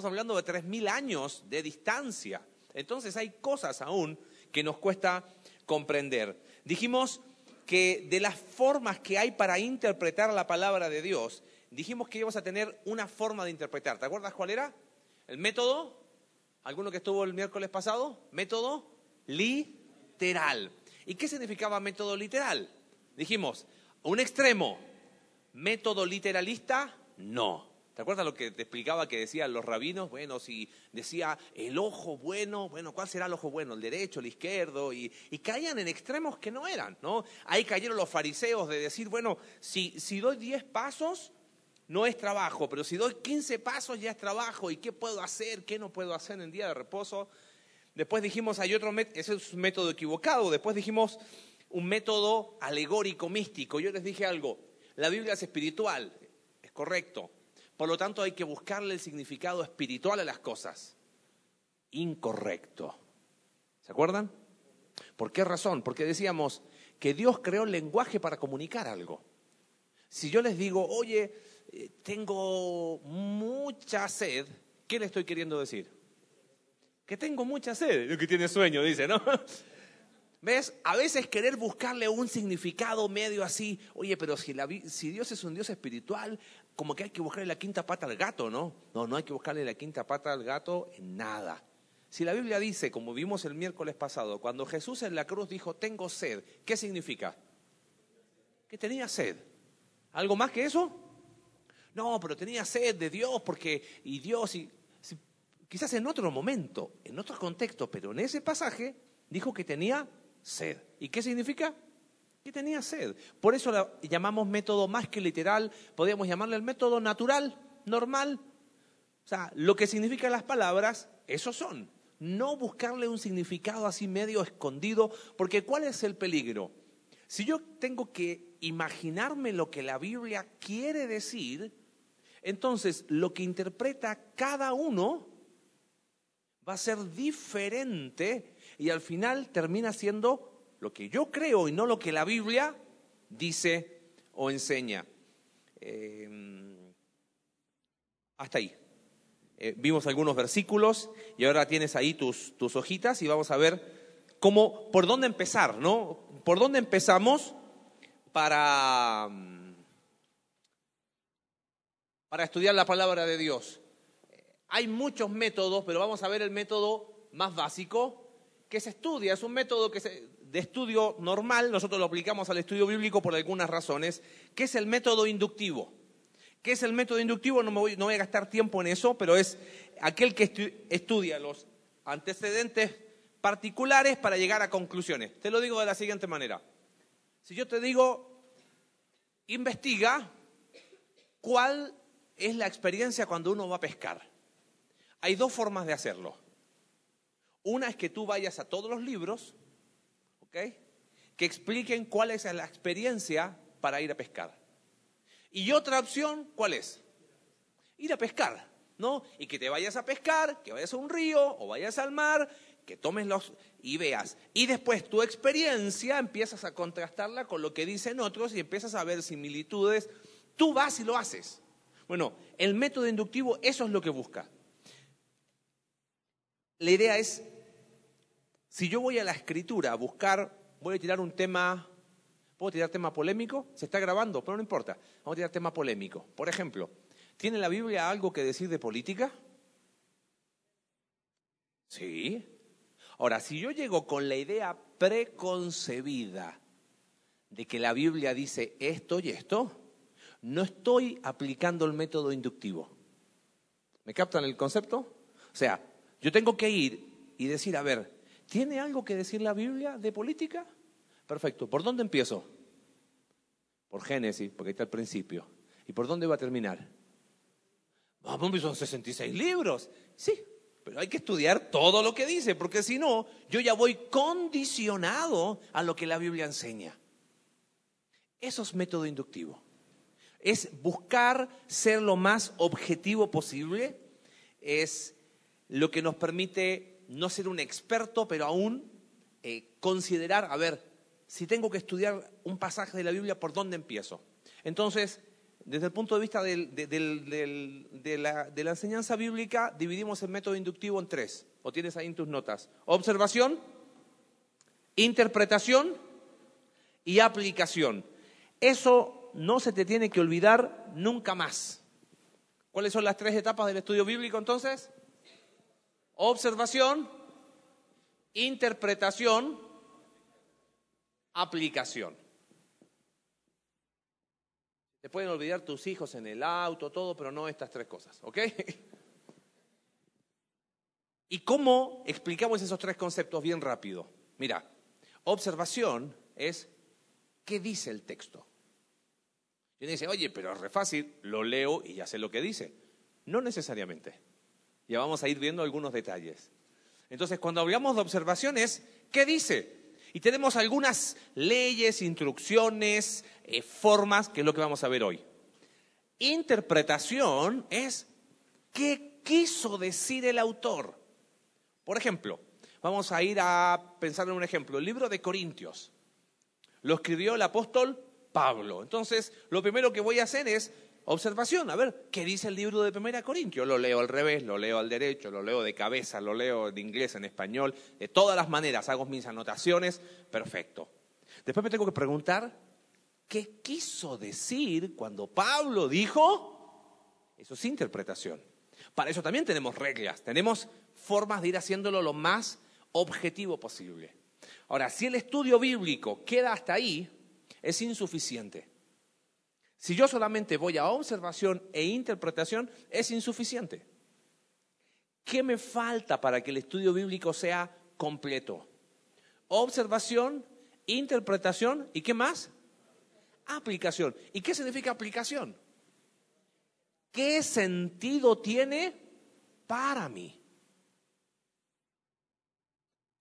Estamos hablando de 3.000 años de distancia. Entonces hay cosas aún que nos cuesta comprender. Dijimos que de las formas que hay para interpretar la palabra de Dios, dijimos que íbamos a tener una forma de interpretar. ¿Te acuerdas cuál era? El método, ¿alguno que estuvo el miércoles pasado? Método literal. ¿Y qué significaba método literal? Dijimos, un extremo, método literalista, no. ¿Te acuerdas lo que te explicaba que decían los rabinos? Bueno, si decía el ojo bueno, bueno, ¿cuál será el ojo bueno? ¿El derecho, el izquierdo? Y, caían en extremos que no eran, ¿no? Ahí cayeron los fariseos de decir, bueno, si, si doy 10 pasos, no es trabajo, pero si doy 15 pasos ya es trabajo. ¿Y qué puedo hacer? ¿Qué no puedo hacer en día de reposo? Después dijimos, hay otro método, ese es un método equivocado. Después dijimos un método alegórico, místico. Yo les dije algo, la Biblia es espiritual, es correcto por lo tanto, hay que buscarle el significado espiritual a las cosas. Incorrecto. ¿Se acuerdan? ¿Por qué razón? Porque decíamos que Dios creó el lenguaje para comunicar algo. Si yo les digo, oye, eh, tengo mucha sed, ¿qué le estoy queriendo decir? Que tengo mucha sed. El que tiene sueño, dice, ¿no? ¿Ves? A veces querer buscarle un significado medio así, oye, pero si, si, Dios es un Dios espiritual, como que hay que buscarle la quinta pata al gato, ¿no? No, no hay que buscarle la quinta pata al gato en nada. Si la Biblia dice, como vimos el miércoles pasado, cuando Jesús en la cruz dijo, tengo sed, ¿qué significa? Que tenía sed. ¿Algo más que eso? No, pero tenía sed de Dios porque, y Dios, y, quizás en otro momento, en otro contexto, pero en ese pasaje dijo que tenía sed. ¿Y qué significa? Que tenía sed. Por eso la llamamos método más que literal, podríamos llamarle el método natural, normal. O sea, lo que significan las palabras, esos son. No buscarle un significado así medio escondido, porque ¿cuál es el peligro? Si yo tengo que imaginarme lo que la Biblia quiere decir, entonces lo que interpreta cada uno va a ser diferente y al final termina siendo lo que yo creo y no lo que la Biblia dice o enseña. Em, hasta ahí. Eh, vimos algunos versículos y ahora tienes ahí tus, tus hojitas y vamos a ver cómo, por dónde empezar, ¿no? ¿Por dónde empezamos para, para estudiar la palabra de Dios? Hay muchos métodos, pero vamos a ver el método más básico, que se estudia, es un método que de estudio normal, nosotros lo aplicamos al estudio bíblico por algunas razones, que es el método inductivo. ¿Qué es el método inductivo? No, me voy, no voy a gastar tiempo en eso, pero es aquel que estudia los antecedentes particulares para llegar a conclusiones. Te lo digo de la siguiente manera. Si yo te digo, investiga cuál es la experiencia cuando uno va a pescar. Hay dos formas de hacerlo. Una es que tú vayas a todos los libros, ¿ok? Que expliquen cuál es la experiencia para ir a pescar. Y otra opción, ¿cuál es? Ir a pescar, ¿no? Y que te vayas a pescar, que vayas a un río o vayas al mar, que tomes los y veas. Y después tu experiencia empiezas a contrastarla con lo que dicen otros y empiezas a ver similitudes. Tú vas y lo haces. Bueno, el método inductivo eso es lo que busca. La idea es si yo voy a la escritura a buscar, voy a tirar un tema, ¿puedo tirar tema polémico? Se está grabando, pero no importa. Vamos a tirar tema polémico. Por ejemplo, ¿tiene la Biblia algo que decir de política? Sí. Ahora, si yo llego con la idea preconcebida de que la Biblia dice esto y esto, no estoy aplicando el método inductivo. ¿Me captan el concepto? O sea, yo tengo que ir y decir, a ver, ¿Tiene algo que decir la Biblia de política? Perfecto. ¿Por dónde empiezo? Por Génesis, porque está el principio. ¿Y por dónde va a terminar? Vamos, son 66 libros. Sí, pero hay que estudiar todo lo que dice, porque si no, yo ya voy condicionado a lo que la Biblia enseña. Eso es método inductivo. Es buscar ser lo más objetivo posible. Es lo que nos permite no ser un experto, pero aún eh, considerar, a ver, si tengo que estudiar un pasaje de la Biblia, ¿por dónde empiezo? Entonces, desde el punto de vista de la, de la enseñanza bíblica, dividimos el método inductivo en tres. O tienes ahí en tus notas. Observación, interpretación y aplicación. Eso no se te tiene que olvidar nunca más. ¿Cuáles son las tres etapas del estudio bíblico entonces? Observación, interpretación, aplicación. Te pueden olvidar tus hijos en el auto, todo, pero no estas tres cosas, ¿ok? ¿Y cómo explicamos esos tres conceptos bien rápido? Mira, observación es qué dice el texto. Y uno dice, oye, pero es re fácil, lo leo y ya sé lo que dice. No necesariamente. Ya vamos a ir viendo algunos detalles. Entonces, cuando hablamos de observaciones, ¿qué dice? Y tenemos algunas leyes, instrucciones, eh, formas, que es lo que vamos a ver hoy. Interpretación es qué quiso decir el autor. Por ejemplo, vamos a ir a pensar en un ejemplo. El libro de Corintios lo escribió el apóstol Pablo. Entonces, lo primero que voy a hacer es observación. A ver, ¿qué dice el libro de Primera Corintios? Lo leo al revés, lo leo al derecho, lo leo de cabeza, lo leo en inglés, en español, de todas las maneras. Hago mis anotaciones. Perfecto. Después me tengo que preguntar, ¿qué quiso decir cuando Pablo dijo? Eso es interpretación. Para eso también tenemos reglas, tenemos formas de ir haciéndolo lo más objetivo posible. Ahora, si el estudio bíblico queda hasta ahí, es insuficiente. Si yo solamente voy a observación e interpretación, es insuficiente. ¿Qué me falta para que el estudio bíblico sea completo? Observación, interpretación y ¿qué más? Aplicación. ¿Y qué significa aplicación? ¿Qué sentido tiene para mí?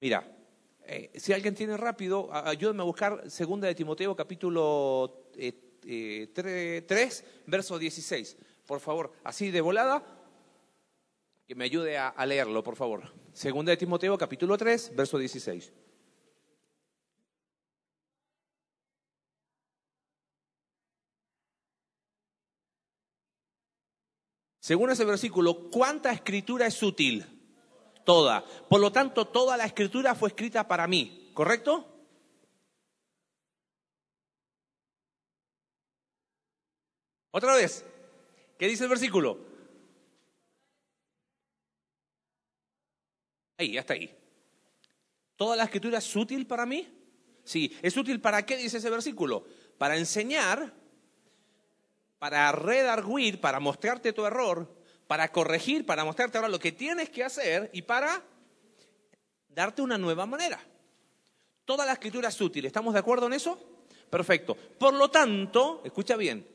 Mira, eh, si alguien tiene rápido, a- ayúdame a buscar segunda de Timoteo capítulo eh, eh, tre- 3, verso 16. Por favor, así de volada, que me ayude a, a leerlo, por favor. Segunda de Timoteo capítulo 3, verso 16. Según ese versículo, ¿cuánta escritura es útil? Toda. Por lo tanto, toda la escritura fue escrita para mí, ¿correcto? Otra vez, ¿qué dice el versículo? Ahí, hasta ahí. ¿Toda la escritura es útil para mí? Sí, ¿es útil para qué dice ese versículo? Para enseñar, para redarguir, para mostrarte tu error, para corregir, para mostrarte ahora lo que tienes que hacer y para darte una nueva manera. Toda la escritura es útil, ¿estamos de acuerdo en eso? Perfecto. Por lo tanto, escucha bien,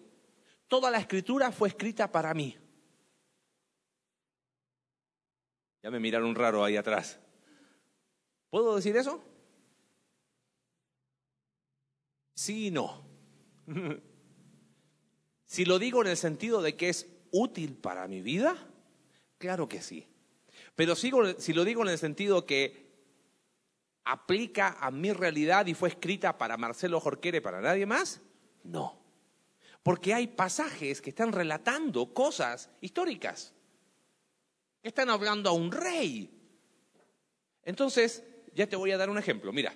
toda la escritura fue escrita para mí. Ya me miraron raro ahí atrás. ¿Puedo decir eso? Sí y no. Si lo digo en el sentido de que es útil para mi vida, claro que sí. Pero sigo- si lo digo en el sentido que aplica a mi realidad y fue escrita para Marcelo Jorquere, para nadie más, no. Porque hay pasajes que están relatando cosas históricas, están hablando a un rey. Entonces, ya te voy a dar un ejemplo. Mira,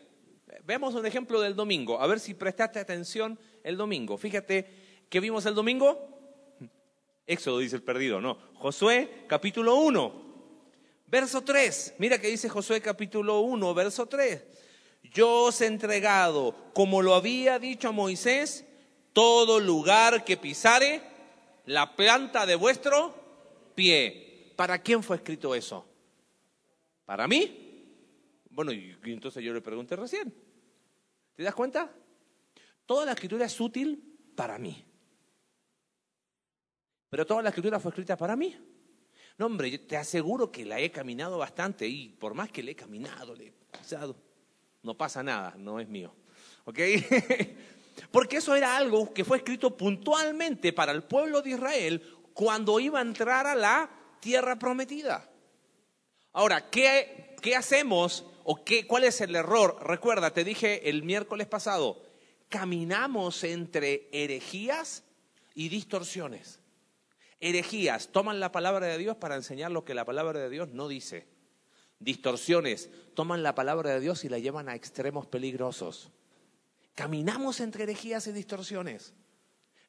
veamos un ejemplo del domingo, a ver si prestaste atención el domingo. Fíjate, ¿qué vimos el domingo? Éxodo dice el perdido, no. Josué capítulo 1, verso 3. Mira que dice Josué capítulo 1, verso 3. Yo os he entregado, como lo había dicho a Moisés, todo lugar que pisare la planta de vuestro pie. ¿Para quién fue escrito eso? ¿Para mí? Bueno, y entonces yo le pregunté recién. ¿Te das cuenta? Toda la escritura es útil para mí. Pero toda la escritura fue escrita para mí. No, hombre, yo te aseguro que la he caminado bastante y por más que le he caminado, le he pasado, no pasa nada, no es mío. ¿Ok? Porque eso era algo que fue escrito puntualmente para el pueblo de Israel cuando iba a entrar a la tierra prometida. Ahora, ¿qué, qué hacemos o qué, cuál es el error? Recuerda, te dije el miércoles pasado, caminamos entre herejías y distorsiones. Herejías toman la palabra de Dios para enseñar lo que la palabra de Dios no dice. Distorsiones toman la palabra de Dios y la llevan a extremos peligrosos. Caminamos entre herejías y distorsiones.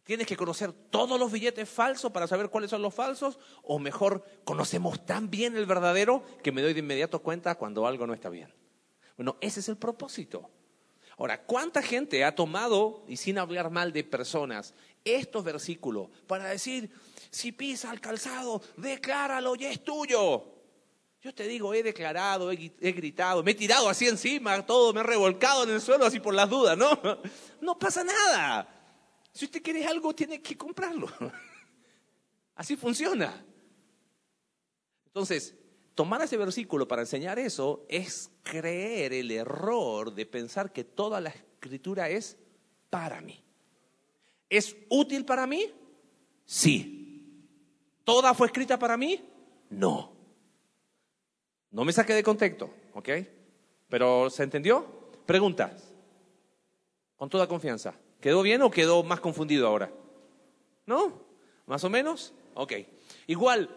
Tienes que conocer todos los billetes falsos para saber cuáles son los falsos, o mejor, conocemos tan bien el verdadero que me doy de inmediato cuenta cuando algo no está bien. Bueno, ese es el propósito. Ahora, ¿cuánta gente ha tomado, y sin hablar mal de personas, estos versículos para decir, si pisa el calzado, decláralo y es tuyo? Yo te digo, he declarado, he, gritado, me he tirado así encima, todo, me he revolcado en el suelo así por las dudas, ¿no? No pasa nada. Si usted quiere algo, tiene que comprarlo. Así funciona. Entonces, tomar ese versículo para enseñar eso es creer el error de pensar que toda la escritura es para mí. ¿Es útil para mí? Sí. ¿Toda fue escrita para mí? No. No me saque de contexto, ¿ok? Pero ¿se entendió? Preguntas. Con toda confianza. ¿Quedó bien o quedó más confundido ahora? ¿No? ¿Más o menos? Ok. Igual,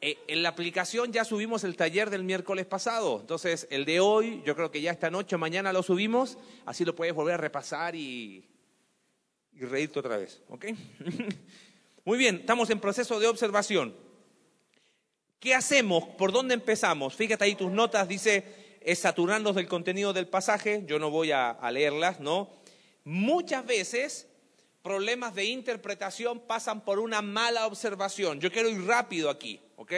eh, en la aplicación ya subimos el taller del miércoles pasado. Entonces, el de hoy, yo creo que ya esta noche o mañana lo subimos. Así lo puedes volver a repasar y, y reírte otra vez. ¿Ok? Muy bien, estamos en proceso de observación. ¿Qué hacemos? ¿Por dónde empezamos? Fíjate ahí tus notas, dice, es saturarnos del contenido del pasaje. Yo no voy a leerlas, ¿no? Muchas veces problemas de interpretación pasan por una mala observación. Yo quiero ir rápido aquí, ¿ok?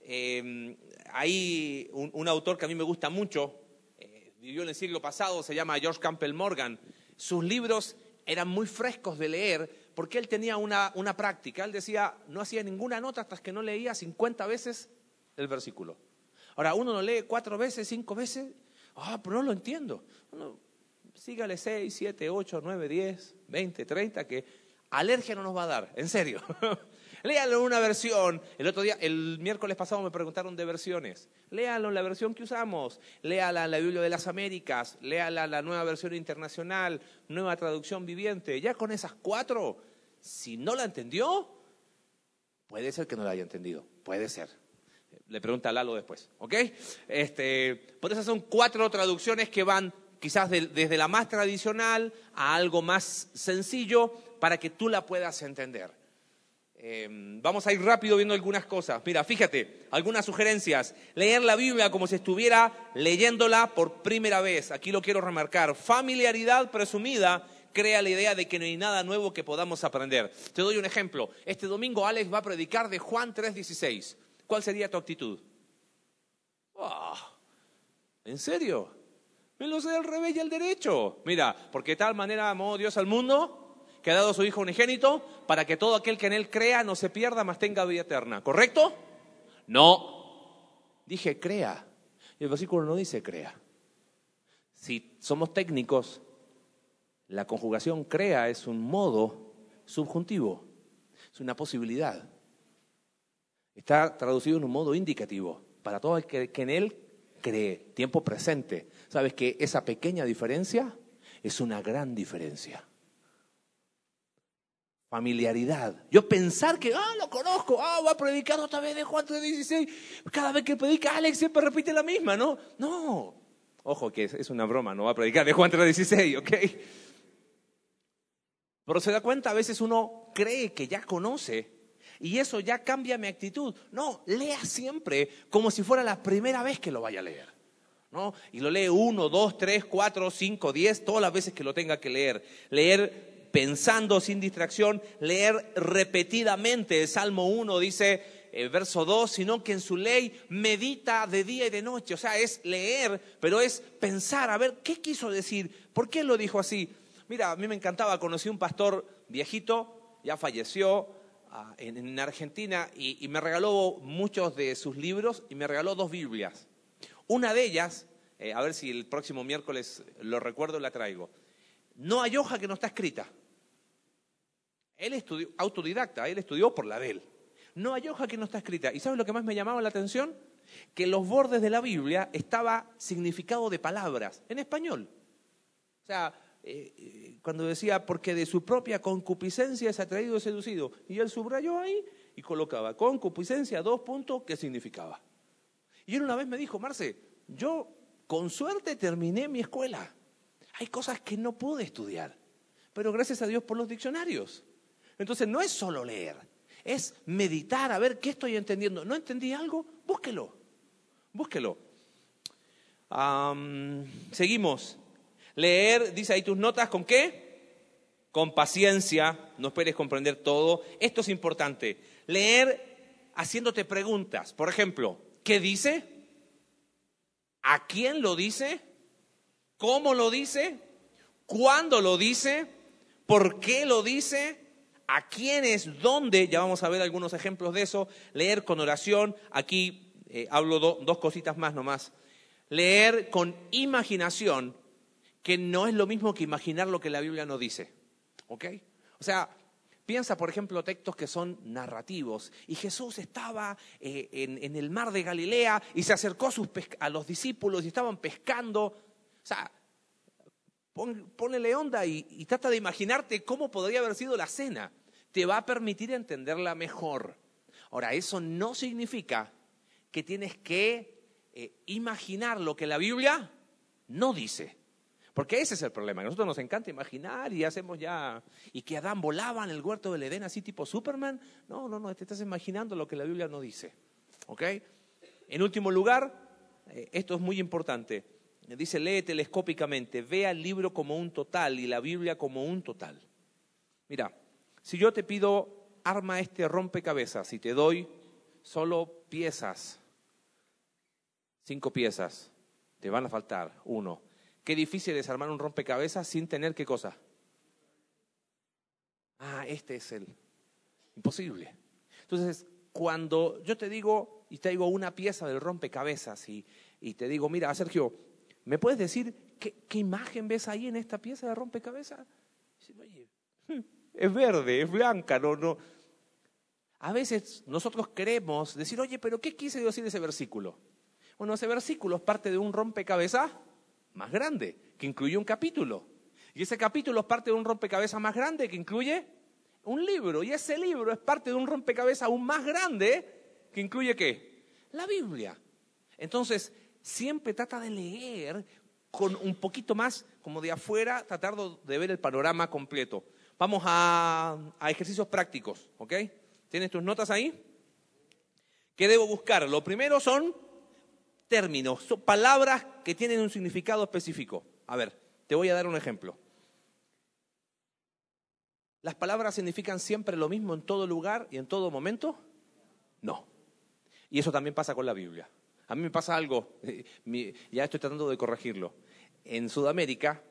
Em, hay un, autor que a mí me gusta mucho, eh, vivió en el siglo pasado, se llama George Campbell Morgan. Sus libros eran muy frescos de leer porque él tenía una, una práctica. Él decía, no hacía ninguna nota hasta que no leía 50 veces el versículo. Ahora, uno lo lee cuatro veces, cinco veces, ah, pero no lo entiendo sígale 6, 7, 8, 9, 10, 20, 30, que alergia no nos va a dar, en serio. Léalo en una versión. El otro día, el miércoles pasado me preguntaron de versiones. Léalo en la versión que usamos. Léala en la Biblia de las Américas. Léala en la nueva versión internacional, nueva traducción viviente. Ya con esas cuatro, si no la entendió, puede ser que no la haya entendido. Puede ser. Le pregunta a Lalo después, ¿ok? Este, por eso son cuatro traducciones que van quizás desde la más tradicional a algo más sencillo para que tú la puedas entender. Em, vamos a ir rápido viendo algunas cosas. Mira, fíjate, algunas sugerencias. Leer la Biblia como si estuviera leyéndola por primera vez. Aquí lo quiero remarcar. Familiaridad presumida crea la idea de que no hay nada nuevo que podamos aprender. Te doy un ejemplo. Este domingo Alex va a predicar de Juan 3:16. ¿Cuál sería tu actitud? Ah, ¿En serio? Me lo sé del revés y el derecho. Mira, porque de tal manera amó Dios al mundo que ha dado a su Hijo unigénito para que todo aquel que en Él crea no se pierda, mas tenga vida eterna. ¿Correcto? No. Dije crea. Y el versículo no dice crea. Si somos técnicos, la conjugación crea es un modo subjuntivo, es una posibilidad. Está traducido en un modo indicativo para todo el que, que en Él cree, tiempo presente. ¿Sabes que esa pequeña diferencia es una gran diferencia? Familiaridad. Yo pensar que, ah, lo conozco, ah, va a predicar otra vez de Juan 3.16. Cada vez que predica, Alex siempre repite la misma, ¿no? No. Ojo que es una broma, no va a predicar de Juan 3.16, ¿ok? Pero se da cuenta, a veces uno cree que ya conoce y eso ya cambia mi actitud. No, lea siempre como si fuera la primera vez que lo vaya a leer. ¿no? Y lo lee uno, dos, tres, cuatro, cinco, diez, todas las veces que lo tenga que leer. Leer pensando sin distracción, leer repetidamente. El Salmo 1 dice, el verso 2, sino que en su ley medita de día y de noche. O sea, es leer, pero es pensar, a ver, ¿qué quiso decir? ¿Por qué lo dijo así? Mira, a mí me encantaba, conocí un pastor viejito, ya falleció, en, Argentina y, me regaló muchos de sus libros y me regaló dos Biblias. Una de ellas, eh, a ver si el próximo miércoles lo recuerdo, la traigo. No hay hoja que no está escrita. Él estudió, autodidacta, él estudió por la de él. No hay hoja que no está escrita. ¿Y sabes lo que más me llamaba la atención? Que los bordes de la Biblia estaba significado de palabras, en español. O sea, eh, eh, cuando decía, porque de su propia concupiscencia es atraído y seducido. Y él subrayó ahí y colocaba, concupiscencia, dos puntos, ¿qué significaba? Y él una vez me dijo, Marce, yo con suerte terminé mi escuela. Hay cosas que no pude estudiar, pero gracias a Dios por los diccionarios. Entonces no es solo leer, es meditar, a ver qué estoy entendiendo. ¿No entendí algo? Búsquelo, búsquelo. seguimos. Leer, dice ahí tus notas, ¿con qué? Con paciencia, no esperes comprender todo. Esto es importante. Leer haciéndote preguntas. Por ejemplo, ¿qué dice? ¿A quién lo dice? ¿Cómo lo dice? ¿Cuándo lo dice? ¿Por qué lo dice? ¿A quiénes? ¿Dónde? Ya vamos a ver algunos ejemplos de eso. Leer con oración. Aquí eh, hablo dos cositas más nomás. Leer con imaginación que no es lo mismo que imaginar lo que la Biblia no dice. ¿Ok? O sea, piensa, por ejemplo, textos que son narrativos. Y Jesús estaba eh, en, el mar de Galilea y se acercó a, los discípulos y estaban pescando. O sea, ponele onda y, trata de imaginarte cómo podría haber sido la cena. Te va a permitir entenderla mejor. Ahora, eso no significa que tienes que eh, imaginar lo que la Biblia no dice. Porque ese es el problema. A nosotros nos encanta imaginar y hacemos ya. Y que Adán volaba en el huerto del Edén así tipo Superman. No, no, no, te estás imaginando lo que la Biblia no dice. ¿Ok? En último lugar, eh, esto es muy importante. Dice, lee telescópicamente, vea el libro como un total y la Biblia como un total. Mira, si yo te pido, arma este rompecabezas y te doy solo piezas, cinco piezas, te van a faltar uno. Qué difícil es armar un rompecabezas sin tener qué cosa. Ah, este es el. Imposible. Entonces, cuando yo te digo y te digo una pieza del rompecabezas y, y te digo, mira, Sergio, ¿me puedes decir qué, imagen ves ahí en esta pieza de rompecabezas? Hmm, es verde, es blanca, no, no. A veces nosotros queremos decir, oye, pero ¿qué quise decir ese versículo? Bueno, ese versículo es parte de un rompecabezas más grande, que incluye un capítulo. Y ese capítulo es parte de un rompecabezas más grande que incluye un libro. Y ese libro es parte de un rompecabezas aún más grande que incluye qué? La Biblia. Entonces, siempre trata de leer con un poquito más como de afuera, tratar de ver el panorama completo. Vamos a, a ejercicios prácticos, ¿ok? ¿Tienes tus notas ahí? ¿Qué debo buscar? Lo primero son términos, son palabras que tienen un significado específico. A ver, te voy a dar un ejemplo. ¿Las palabras significan siempre lo mismo en todo lugar y en todo momento? No. Y eso también pasa con la Biblia. A mí me pasa algo, ya estoy tratando de corregirlo. En Sudamérica,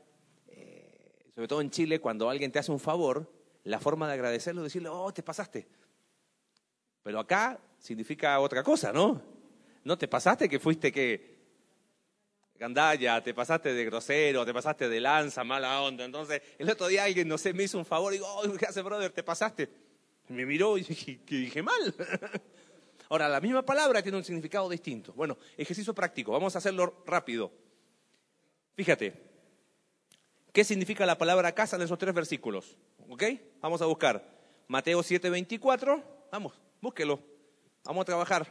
eh, sobre todo en Chile, cuando alguien te hace un favor, la forma de agradecerlo es decirle, oh, te pasaste. Pero acá significa otra cosa, ¿no? ¿No te pasaste que fuiste que gandalla, te pasaste de grosero, te pasaste de lanza, mala onda? Entonces, el otro día alguien, no sé, me hizo un favor y digo, oh, ¿qué hace, brother? ¿Te pasaste? me miró y dije, que dije mal. Ahora, la misma palabra tiene un significado distinto. Bueno, ejercicio práctico, vamos a hacerlo rápido. Fíjate, ¿qué significa la palabra casa en esos tres versículos? ¿Ok? Vamos a buscar. Mateo 7:24, vamos, búsquelo. Vamos a trabajar.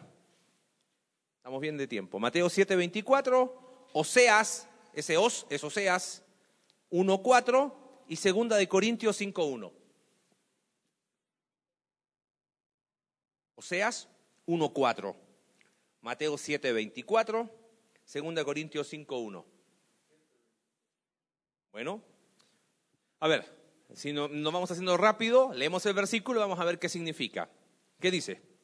Estamos bien de tiempo. Mateo 7:24, Oseas, ese os es Oseas 1:4 y segunda de Corintios 5:1. Oseas 1:4. Mateo 7:24, segunda de Corintios 5:1. Bueno, a ver, si no, nos vamos haciendo rápido, leemos el versículo y vamos a ver qué significa. ¿Qué dice?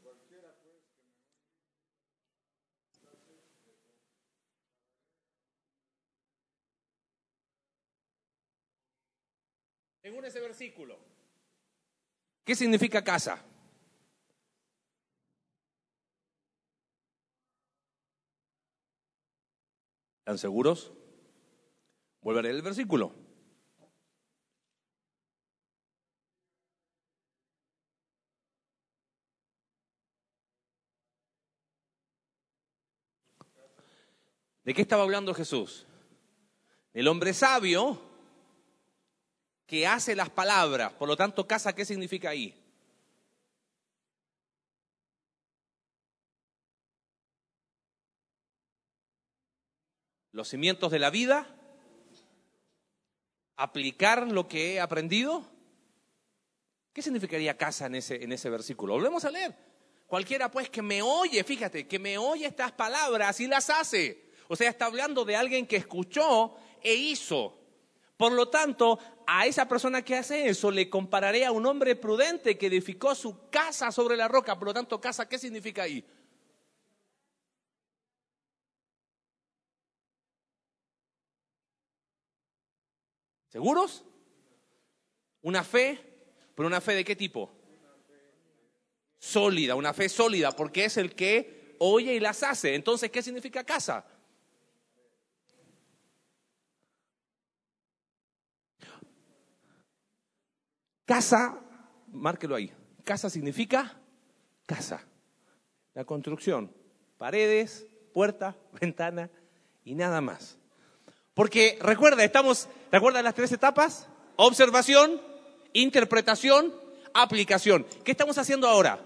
según ese versículo. ¿Qué significa casa? ¿Están seguros? Vuelvo a leer el versículo. ¿De qué estaba hablando Jesús? El hombre sabio que hace las palabras. Por lo tanto, casa, ¿qué significa ahí? Los cimientos de la vida, aplicar lo que he aprendido. ¿Qué significaría casa en ese, en ese versículo? Volvemos a leer. Cualquiera pues que me oye, fíjate, que me oye estas palabras y las hace. O sea, está hablando de alguien que escuchó e hizo. Por lo tanto, a esa persona que hace eso le compararé a un hombre prudente que edificó su casa sobre la roca. Por lo tanto, casa, ¿qué significa ahí? ¿Seguros? Una fe, pero una fe de qué tipo? Sólida, una fe sólida, porque es el que oye y las hace. Entonces, ¿qué significa casa? Casa, márquelo ahí. Casa significa casa. La construcción, paredes, puerta, ventana y nada más. Porque recuerda, estamos, ¿recuerda las tres etapas? Observación, interpretación, aplicación. ¿Qué estamos haciendo ahora?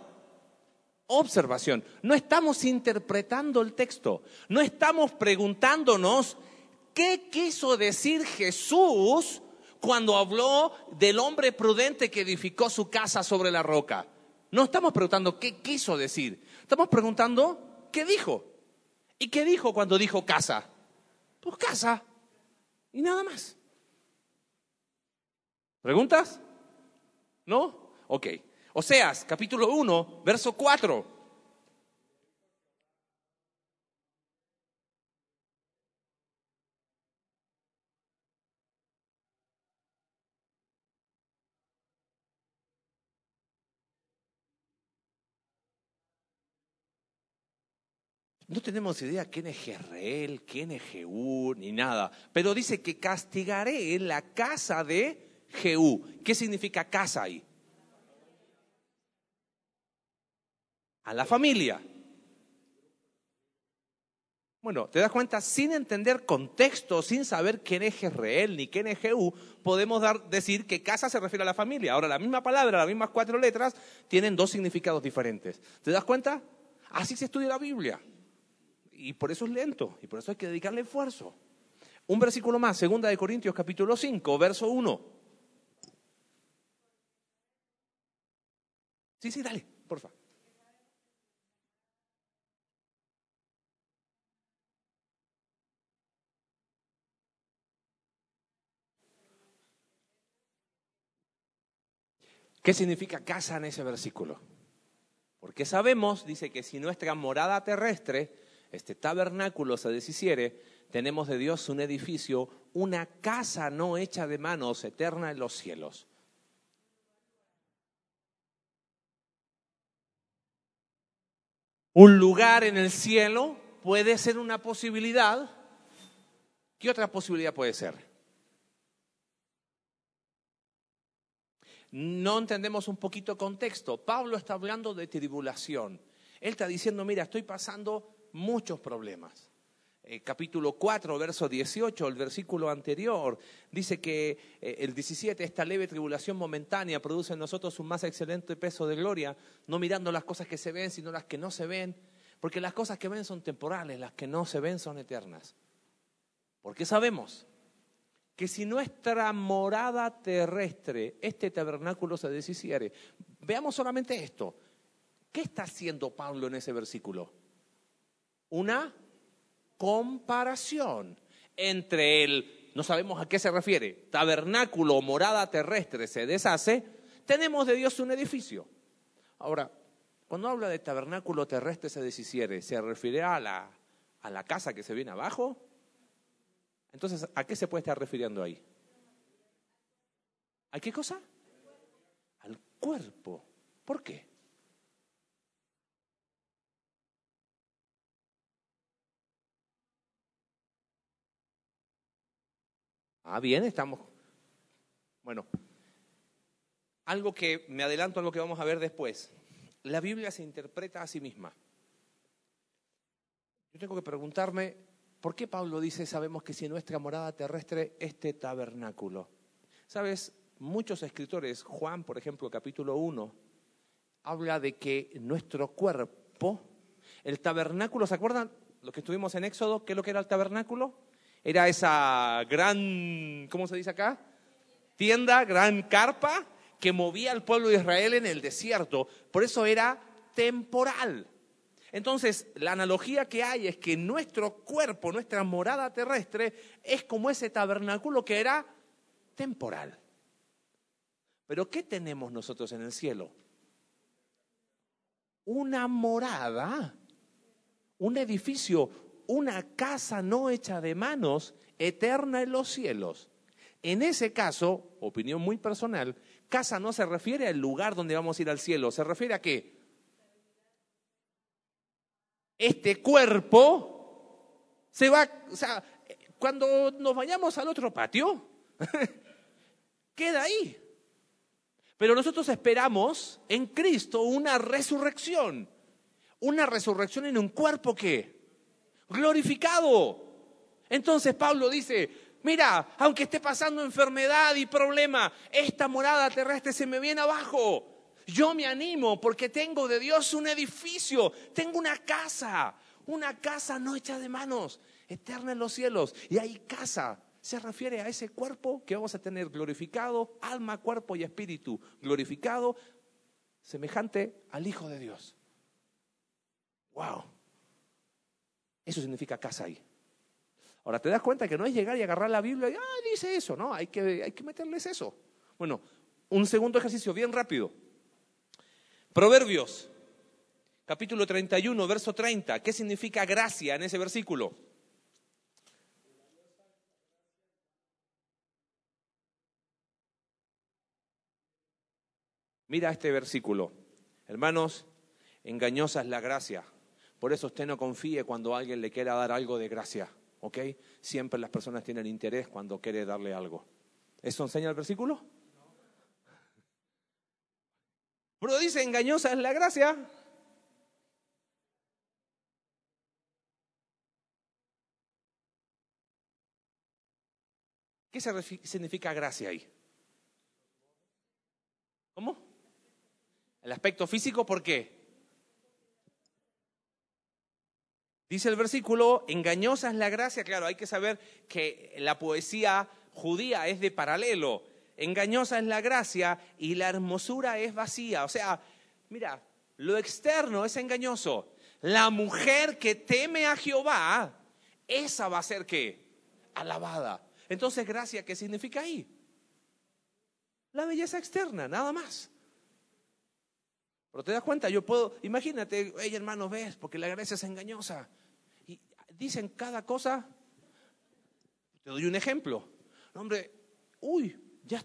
Observación. No estamos interpretando el texto. No estamos preguntándonos qué quiso decir Jesús cuando habló del hombre prudente que edificó su casa sobre la roca. No estamos preguntando qué quiso decir, estamos preguntando qué dijo. ¿Y qué dijo cuando dijo casa? Pues casa y nada más. ¿Preguntas? ¿No? Ok. Oseas, capítulo 1, verso 4. No tenemos idea quién es Jezreel, quién es Jehú, ni nada. Pero dice que castigaré en la casa de Jehú. ¿Qué significa casa ahí? A la familia. Bueno, te das cuenta, sin entender contexto, sin saber quién es Jezreel ni quién es Jehú, podemos dar, decir que casa se refiere a la familia. Ahora, la misma palabra, las mismas cuatro letras, tienen dos significados diferentes. ¿Te das cuenta? Así se estudia la Biblia y por eso es lento, y por eso hay que dedicarle esfuerzo. Un versículo más, segunda de Corintios capítulo 5, verso 1. Sí, sí, dale, por favor. ¿Qué significa casa en ese versículo? Porque sabemos, dice que si nuestra morada terrestre este tabernáculo se deshiciere, tenemos de Dios un edificio, una casa no hecha de manos, eterna en los cielos. Un lugar en el cielo puede ser una posibilidad. ¿Qué otra posibilidad puede ser? No entendemos un poquito contexto. Pablo está hablando de tribulación. Él está diciendo, mira, estoy pasando muchos problemas. Eh, capítulo 4, verso 18, el versículo anterior, dice que eh, el 17, esta leve tribulación momentánea produce en nosotros un más excelente peso de gloria, no mirando las cosas que se ven, sino las que no se ven, porque las cosas que ven son temporales, las que no se ven son eternas. Porque sabemos que si nuestra morada terrestre, este tabernáculo se deshiciere, veamos solamente esto. ¿Qué está haciendo Pablo en ese versículo? Una comparación entre el, no sabemos a qué se refiere, tabernáculo o morada terrestre se deshace, tenemos de Dios un edificio. Ahora, cuando habla de tabernáculo terrestre se deshiciere, ¿se refiere a la, a la casa que se viene abajo? Entonces, ¿a qué se puede estar refiriendo ahí? ¿A qué cosa? Al cuerpo. ¿Por qué? Ah, bien, estamos. Bueno, algo que me adelanto a lo que vamos a ver después. La Biblia se interpreta a sí misma. Yo tengo que preguntarme, ¿por qué Pablo dice, sabemos que si nuestra morada terrestre, este tabernáculo? Sabes, muchos escritores, Juan, por ejemplo, capítulo 1, habla de que nuestro cuerpo, el tabernáculo, ¿se acuerdan lo que estuvimos en Éxodo? ¿Qué es lo que era el tabernáculo? Era esa gran, ¿cómo se dice acá? Tienda, gran carpa que movía al pueblo de Israel en el desierto. Por eso era temporal. Entonces, la analogía que hay es que nuestro cuerpo, nuestra morada terrestre, es como ese tabernáculo que era temporal. Pero ¿qué tenemos nosotros en el cielo? Una morada, un edificio, una casa no hecha de manos, eterna en los cielos. En ese caso, opinión muy personal, casa no se refiere al lugar donde vamos a ir al cielo, se refiere a qué? Este cuerpo se va, o sea, cuando nos vayamos al otro patio, queda ahí. Pero nosotros esperamos en Cristo una resurrección, una resurrección en un cuerpo que glorificado. Entonces Pablo dice, mira, aunque esté pasando enfermedad y problema, esta morada terrestre se me viene abajo. Yo me animo porque tengo de Dios un edificio, tengo una casa, una casa no hecha de manos, eterna en los cielos. Y hay casa se refiere a ese cuerpo que vamos a tener glorificado, alma, cuerpo y espíritu glorificado, semejante al Hijo de Dios. ¡Wow! Eso significa casa ahí. Ahora, te das cuenta que no es llegar y agarrar la Biblia y, ah, dice eso, ¿no? Hay que, hay que meterles eso. Bueno, un segundo ejercicio bien rápido. Proverbios, capítulo 31, verso 30. ¿Qué significa gracia en ese versículo? Mira este versículo. Hermanos, engañosa es la gracia. Por eso usted no confíe cuando alguien le quiera dar algo de gracia. ¿Ok? Siempre las personas tienen interés cuando quiere darle algo. ¿Eso enseña el versículo? Pero dice, engañosa es la gracia. ¿Qué significa gracia ahí? ¿Cómo? El aspecto físico, ¿por qué? Dice el versículo, engañosa es la gracia. Claro, hay que saber que la poesía judía es de paralelo. Engañosa es la gracia y la hermosura es vacía. O sea, mira, lo externo es engañoso. La mujer que teme a Jehová, esa va a ser qué? Alabada. Entonces, gracia, ¿qué significa ahí? La belleza externa, nada más. Pero te das cuenta, yo puedo, imagínate, hey hermano, ves, porque la gracia es engañosa. Y dicen cada cosa. Te doy un ejemplo. Hombre, uy, ya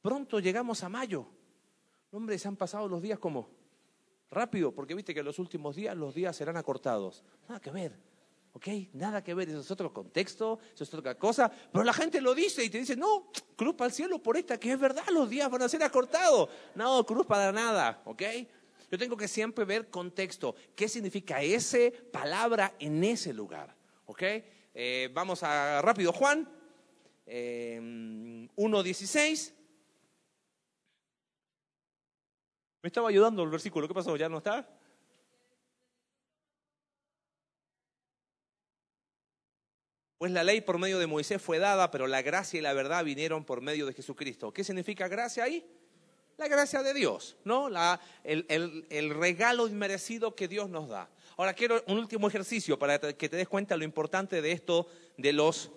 pronto llegamos a mayo. Hombre, se han pasado los días como rápido, porque viste que en los últimos días los días serán acortados. Nada que ver. ¿Ok? Nada que ver, eso es otro contexto, eso es otra cosa. Pero la gente lo dice y te dice, no, cruz para el cielo por esta, que es verdad, los días van a ser acortados. No, cruz para nada, ¿ok? Yo tengo que siempre ver contexto, qué significa esa palabra en ese lugar, ¿ok? Eh, vamos a rápido, Juan, eh, 1.16. Me estaba ayudando el versículo, ¿qué pasó? ¿Ya no está? Pues la ley por medio de Moisés fue dada, pero la gracia y la verdad vinieron por medio de Jesucristo. ¿Qué significa gracia ahí? La gracia de Dios, ¿no? el, regalo inmerecido que Dios nos da. Ahora quiero un último ejercicio para que te des cuenta lo importante de esto de los...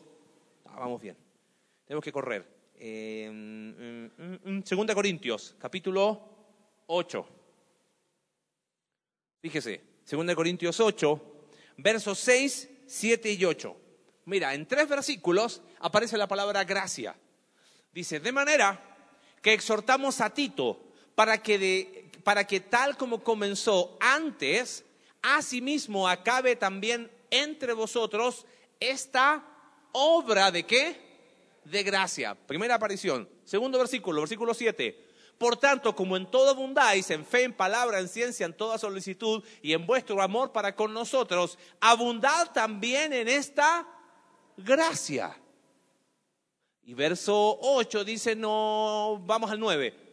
Ah, vamos bien, tenemos que correr. Eh, mm, mm, mm, segunda Corintios, capítulo 8. Fíjese, Segunda Corintios 8, versos 6, 7 y 8 mira, en tres versículos aparece la palabra gracia. Dice, de manera que exhortamos a Tito para que, para que tal como comenzó antes, asimismo acabe también entre vosotros esta obra de qué? De gracia. Primera aparición. Segundo versículo, versículo 7. Por tanto, como en todo abundáis, en fe, en palabra, en ciencia, en toda solicitud y en vuestro amor para con nosotros, abundad también en esta gracia. Y verso 8 dice, no, vamos al 9.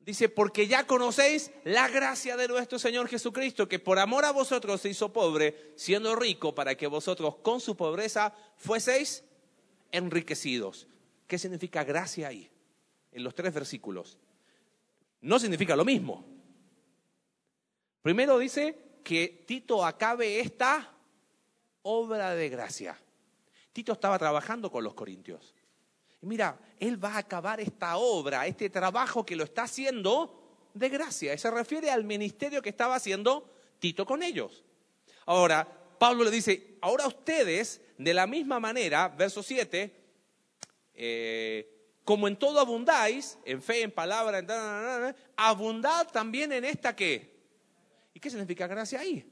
Dice, porque ya conocéis la gracia de nuestro Señor Jesucristo, que por amor a vosotros se hizo pobre, siendo rico, para que vosotros con su pobreza fueseis enriquecidos. ¿Qué significa gracia ahí? En los tres versículos. No significa lo mismo. Primero dice que Tito acabe esta obra de gracia. Tito estaba trabajando con los corintios. Y mira, él va a acabar esta obra, este trabajo que lo está haciendo de gracia. Y se refiere al ministerio que estaba haciendo Tito con ellos. Ahora, Pablo le dice, ahora ustedes, de la misma manera, verso 7, eh, como en todo abundáis, en fe, en palabra, en abundad también en esta que. ¿Y qué significa gracia ahí?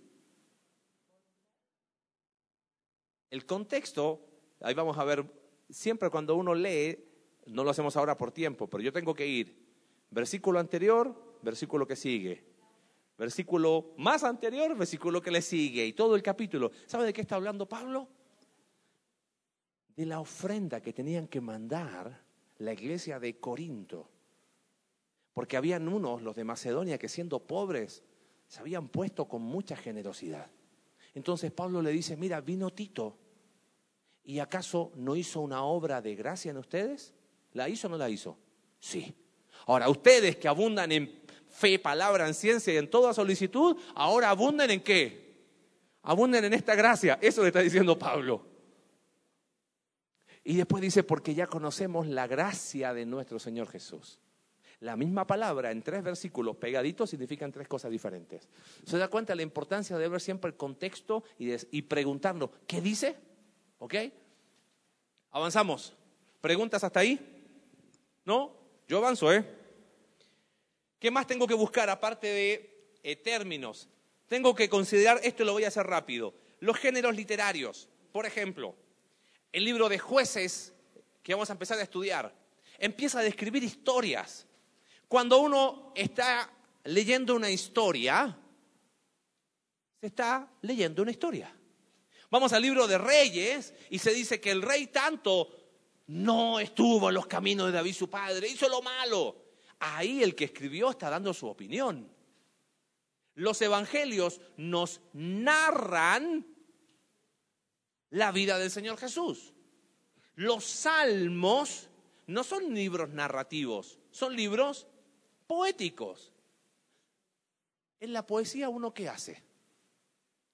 El contexto, ahí vamos a ver siempre cuando uno lee, no lo hacemos ahora por tiempo, pero yo tengo que ir versículo anterior, versículo que sigue, versículo más anterior, versículo que le sigue y todo el capítulo. ¿Sabe de qué está hablando Pablo? De la ofrenda que tenían que mandar la iglesia de Corinto. Porque habían unos, los de Macedonia, que siendo pobres, se habían puesto con mucha generosidad. Entonces Pablo le dice, mira, vino Tito ¿Y acaso no hizo una obra de gracia en ustedes? ¿La hizo o no la hizo? Sí. Ahora, ustedes que abundan en fe, palabra, en ciencia y en toda solicitud, ahora abunden en qué? Abunden en esta gracia. Eso le está diciendo Pablo. Y después dice, porque ya conocemos la gracia de nuestro Señor Jesús. La misma palabra en tres versículos pegaditos significan tres cosas diferentes. ¿Se da cuenta de la importancia de ver siempre el contexto y, preguntarnos, ¿qué dice? ¿Ok? Avanzamos. ¿Preguntas hasta ahí? ¿No? Yo avanzo, ¿eh? ¿Qué más tengo que buscar aparte de eh, términos? Tengo que considerar, esto lo voy a hacer rápido, los géneros literarios. Por ejemplo, el libro de jueces que vamos a empezar a estudiar empieza a describir historias. Cuando uno está leyendo una historia, se está leyendo una historia. Vamos al libro de Reyes y se dice que el rey tanto no estuvo en los caminos de David su padre, hizo lo malo. Ahí el que escribió está dando su opinión. Los evangelios nos narran la vida del Señor Jesús. Los salmos no son libros narrativos, son libros poéticos. En la poesía uno qué hace?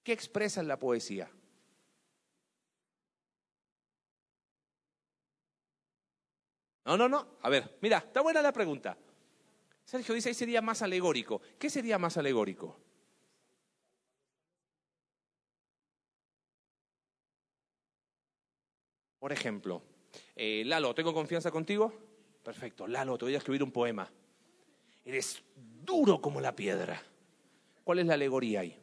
¿Qué expresa en la poesía? No, no, no. A ver, mira, está buena la pregunta. Sergio dice, ahí sería más alegórico. ¿Qué sería más alegórico? Por ejemplo, eh, Lalo, ¿tengo confianza contigo? Perfecto, Lalo, te voy a escribir un poema. Eres duro como la piedra. ¿Cuál es la alegoría ahí?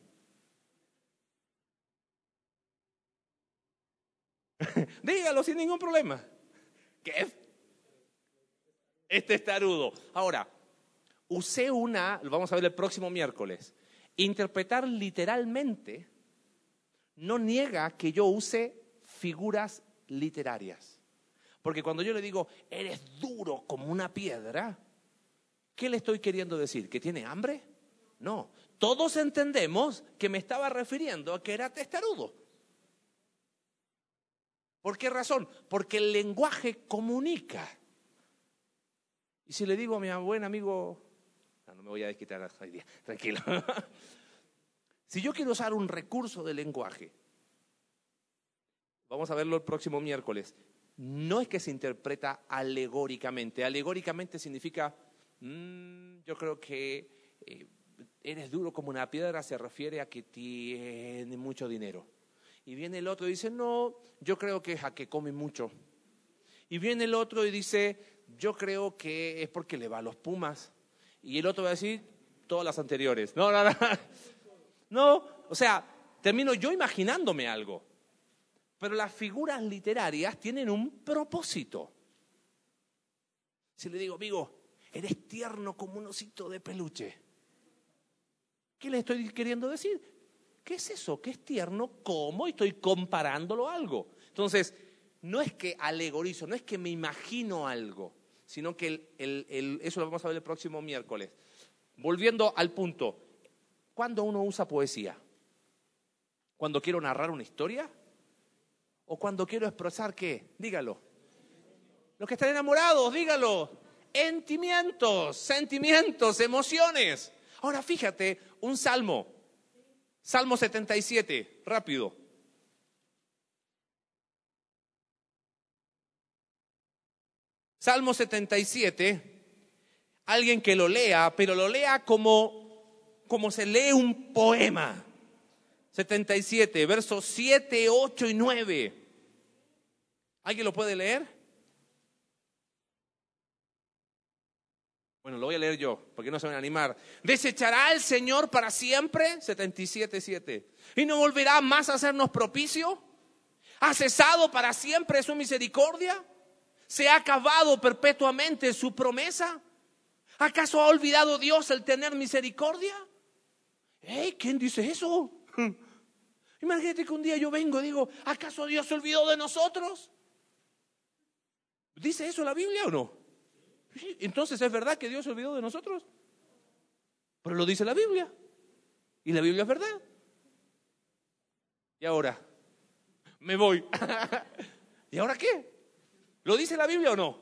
Dígalo sin ningún problema. ¿Qué? Este estarudo. Ahora, usé una, lo vamos a ver el próximo miércoles, interpretar literalmente no niega que yo use figuras literarias. Porque cuando yo le digo, eres duro como una piedra, ¿qué le estoy queriendo decir? ¿Que tiene hambre? No, todos entendemos que me estaba refiriendo a que era testarudo. ¿Por qué razón? Porque el lenguaje comunica. Y si le digo a mi buen amigo, no, me voy a desquitar tranquilo. si yo quiero usar un recurso de lenguaje, vamos a verlo el próximo miércoles, no es que se interpreta alegóricamente. Alegóricamente significa, mm, yo creo que eh, eres duro como una piedra, se refiere a que tiene mucho dinero. Y viene el otro y dice, no, yo creo que es a que come mucho. Y viene el otro y dice, yo creo que es porque le va a los Pumas. Y el otro va a decir todas las anteriores. No, no, no. No, o sea, termino yo imaginándome algo. Pero las figuras literarias tienen un propósito. Si le digo, amigo, eres tierno como un osito de peluche. ¿Qué le estoy queriendo decir? ¿Qué es eso? ¿Qué es tierno? ¿Cómo? Estoy comparándolo a algo. Entonces, no es que alegorizo, no es que me imagino algo, sino que eso lo vamos a ver el próximo miércoles. Volviendo al punto, ¿cuándo uno usa poesía? ¿Cuando quiero narrar una historia? ¿O cuando quiero expresar qué? Dígalo. Los que están enamorados, dígalo. Entimientos, sentimientos, emociones. Ahora fíjate, un salmo. Salmo 77, rápido. Salmo 77, alguien que lo lea, pero lo lea como, como se lee un poema. 77, versos 7, 8 y 9. ¿Alguien lo puede leer? Bueno, lo voy a leer yo, porque no se van a animar. ¿Desechará el Señor para siempre? 77, 7. ¿Y no volverá más a hacernos propicio? ¿Ha cesado para siempre su misericordia? ¿Se ha acabado perpetuamente su promesa? ¿Acaso ha olvidado Dios el tener misericordia? ¿Quién dice eso? Imagínate que un día yo vengo y digo, ¿acaso Dios se olvidó de nosotros? ¿Dice eso la Biblia o no? Entonces, ¿es verdad que Dios se olvidó de nosotros? Pero lo dice la Biblia. Y la Biblia es verdad. Y ahora, me voy. ¿Y ahora qué? ¿Lo dice la Biblia o no?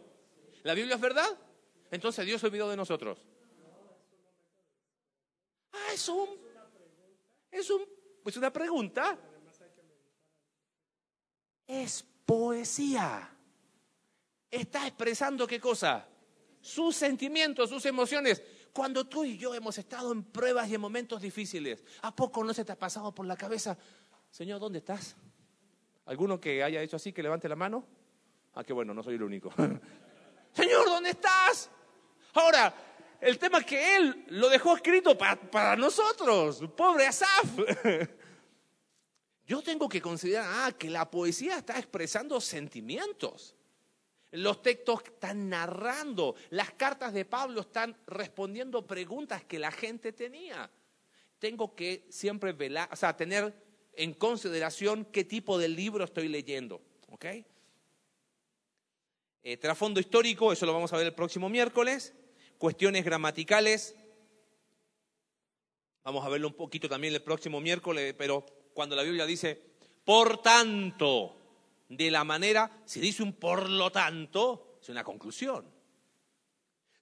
¿La Biblia es verdad? Entonces Dios se olvidó de nosotros. Ah, es un, es un pues una pregunta. Es poesía. Está expresando qué cosa? Sus sentimientos, sus emociones. Cuando tú y yo hemos estado en pruebas y en momentos difíciles, ¿a poco no se te ha pasado por la cabeza, Señor, ¿dónde estás? ¿Alguno que haya hecho así, que levante la mano? Ah, qué bueno, no soy el único. Señor, ¿dónde estás? Ahora, el tema es que Él lo dejó escrito para, nosotros, pobre Asaf. Yo tengo que considerar ah, que la poesía está expresando sentimientos. Los textos están narrando, las cartas de Pablo están respondiendo preguntas que la gente tenía. Tengo que siempre velar, o sea, tener en consideración qué tipo de libro estoy leyendo. ¿Ok? Eh, trasfondo histórico, eso lo vamos a ver el próximo miércoles cuestiones gramaticales. Vamos a verlo un poquito también el próximo miércoles, pero cuando la Biblia dice, por tanto, de la manera, si dice un por lo tanto, es una conclusión.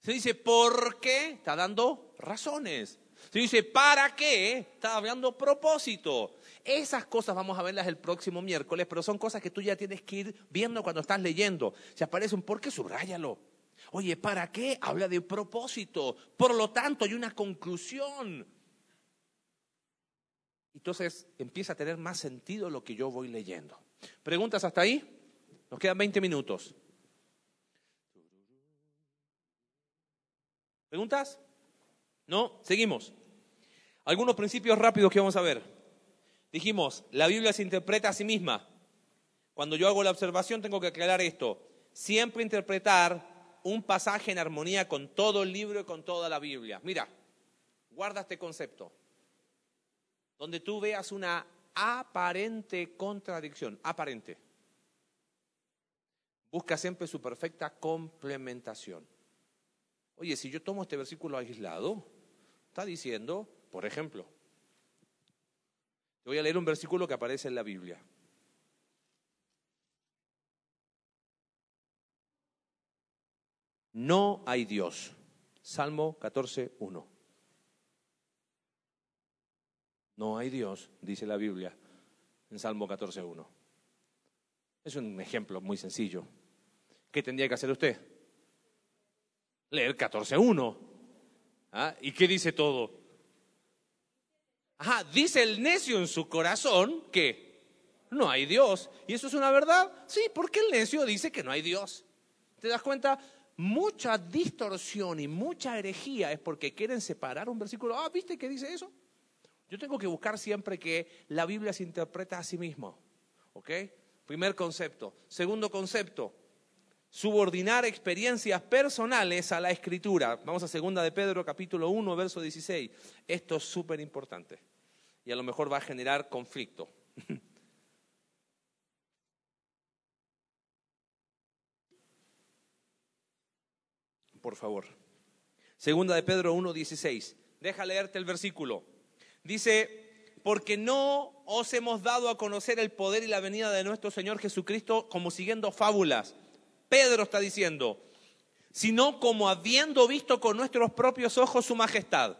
Se dice por qué, está dando razones. Se dice para qué, está dando propósito. Esas cosas vamos a verlas el próximo miércoles, pero son cosas que tú ya tienes que ir viendo cuando estás leyendo. Si aparece un por qué, subráyalo. Oye, ¿para qué? Habla de propósito. Por lo tanto, hay una conclusión. Entonces empieza a tener más sentido lo que yo voy leyendo. ¿Preguntas hasta ahí? Nos quedan 20 minutos. ¿Preguntas? No, seguimos. Algunos principios rápidos que vamos a ver. Dijimos, la Biblia se interpreta a sí misma. Cuando yo hago la observación tengo que aclarar esto. Siempre interpretar un pasaje en armonía con todo el libro y con toda la Biblia. Mira, guarda este concepto. Donde tú veas una aparente contradicción, aparente. Busca siempre su perfecta complementación. Oye, si yo tomo este versículo aislado, está diciendo, por ejemplo, te voy a leer un versículo que aparece en la Biblia. No hay Dios. Salmo 14, 1. No hay Dios, dice la Biblia en Salmo 14, 1. Es un ejemplo muy sencillo. ¿Qué tendría que hacer usted? Leer 14.1. ¿Ah? ¿Y qué dice todo? Ajá, dice el necio en su corazón que no hay Dios. ¿Y eso es una verdad? Sí, porque el necio dice que no hay Dios. ¿Te das cuenta? mucha distorsión y mucha herejía es porque quieren separar un versículo. Ah, ¿viste qué dice eso? Yo tengo que buscar siempre que la Biblia se interpreta a sí mismo. ¿Ok? Primer concepto. Segundo concepto, subordinar experiencias personales a la escritura. Vamos a segunda de Pedro capítulo 1 verso 16. Esto es súper importante y a lo mejor va a generar conflicto. Por favor. Segunda de Pedro 1 16. Deja leerte el versículo. Dice, "Porque no os hemos dado a conocer el poder y la venida de nuestro Señor Jesucristo como siguiendo fábulas." Pedro está diciendo, sino como habiendo visto con nuestros propios ojos su majestad.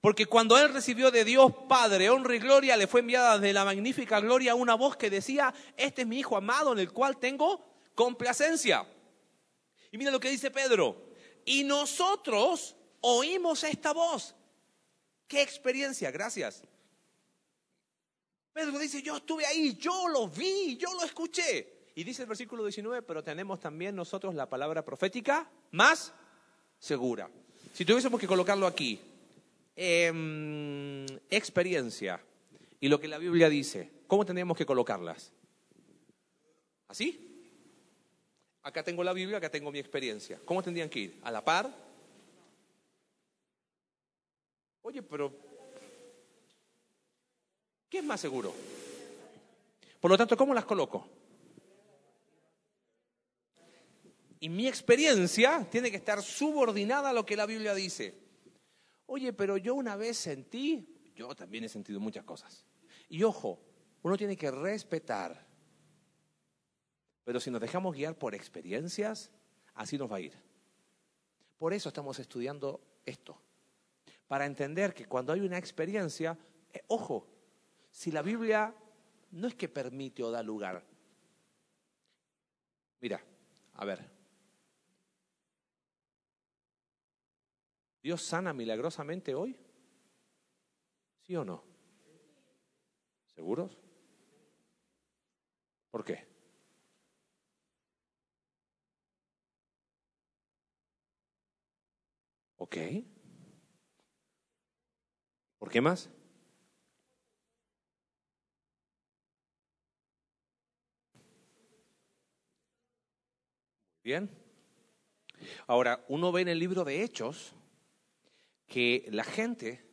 Porque cuando él recibió de Dios Padre honra y gloria, le fue enviada de la magnífica gloria una voz que decía, este es mi Hijo amado en el cual tengo complacencia. Y mira lo que dice Pedro, y nosotros oímos esta voz. ¿Qué experiencia? Gracias. Pedro dice, yo estuve ahí, yo lo vi, yo lo escuché. Y dice el versículo 19, pero tenemos también nosotros la palabra profética más segura. Si tuviésemos que colocarlo aquí, em, experiencia y lo que la Biblia dice, ¿cómo tendríamos que colocarlas? ¿Así? Acá tengo la Biblia, acá tengo mi experiencia. ¿Cómo tendrían que ir? ¿A la par? Oye, pero ¿qué es más seguro? Por lo tanto, ¿cómo las coloco? Y mi experiencia tiene que estar subordinada a lo que la Biblia dice. Oye, pero yo una vez sentí, yo también he sentido muchas cosas. Y ojo, uno tiene que respetar. Pero si nos dejamos guiar por experiencias, así nos va a ir. Por eso estamos estudiando esto. Para entender que cuando hay una experiencia, eh, ojo, si la Biblia no es que permite o da lugar. Mira, a ver, ¿Dios sana milagrosamente hoy? ¿Sí o no? ¿Seguros? ¿Por qué? ¿Ok? ¿Por qué más? Bien. Ahora, uno ve en el libro de Hechos que la gente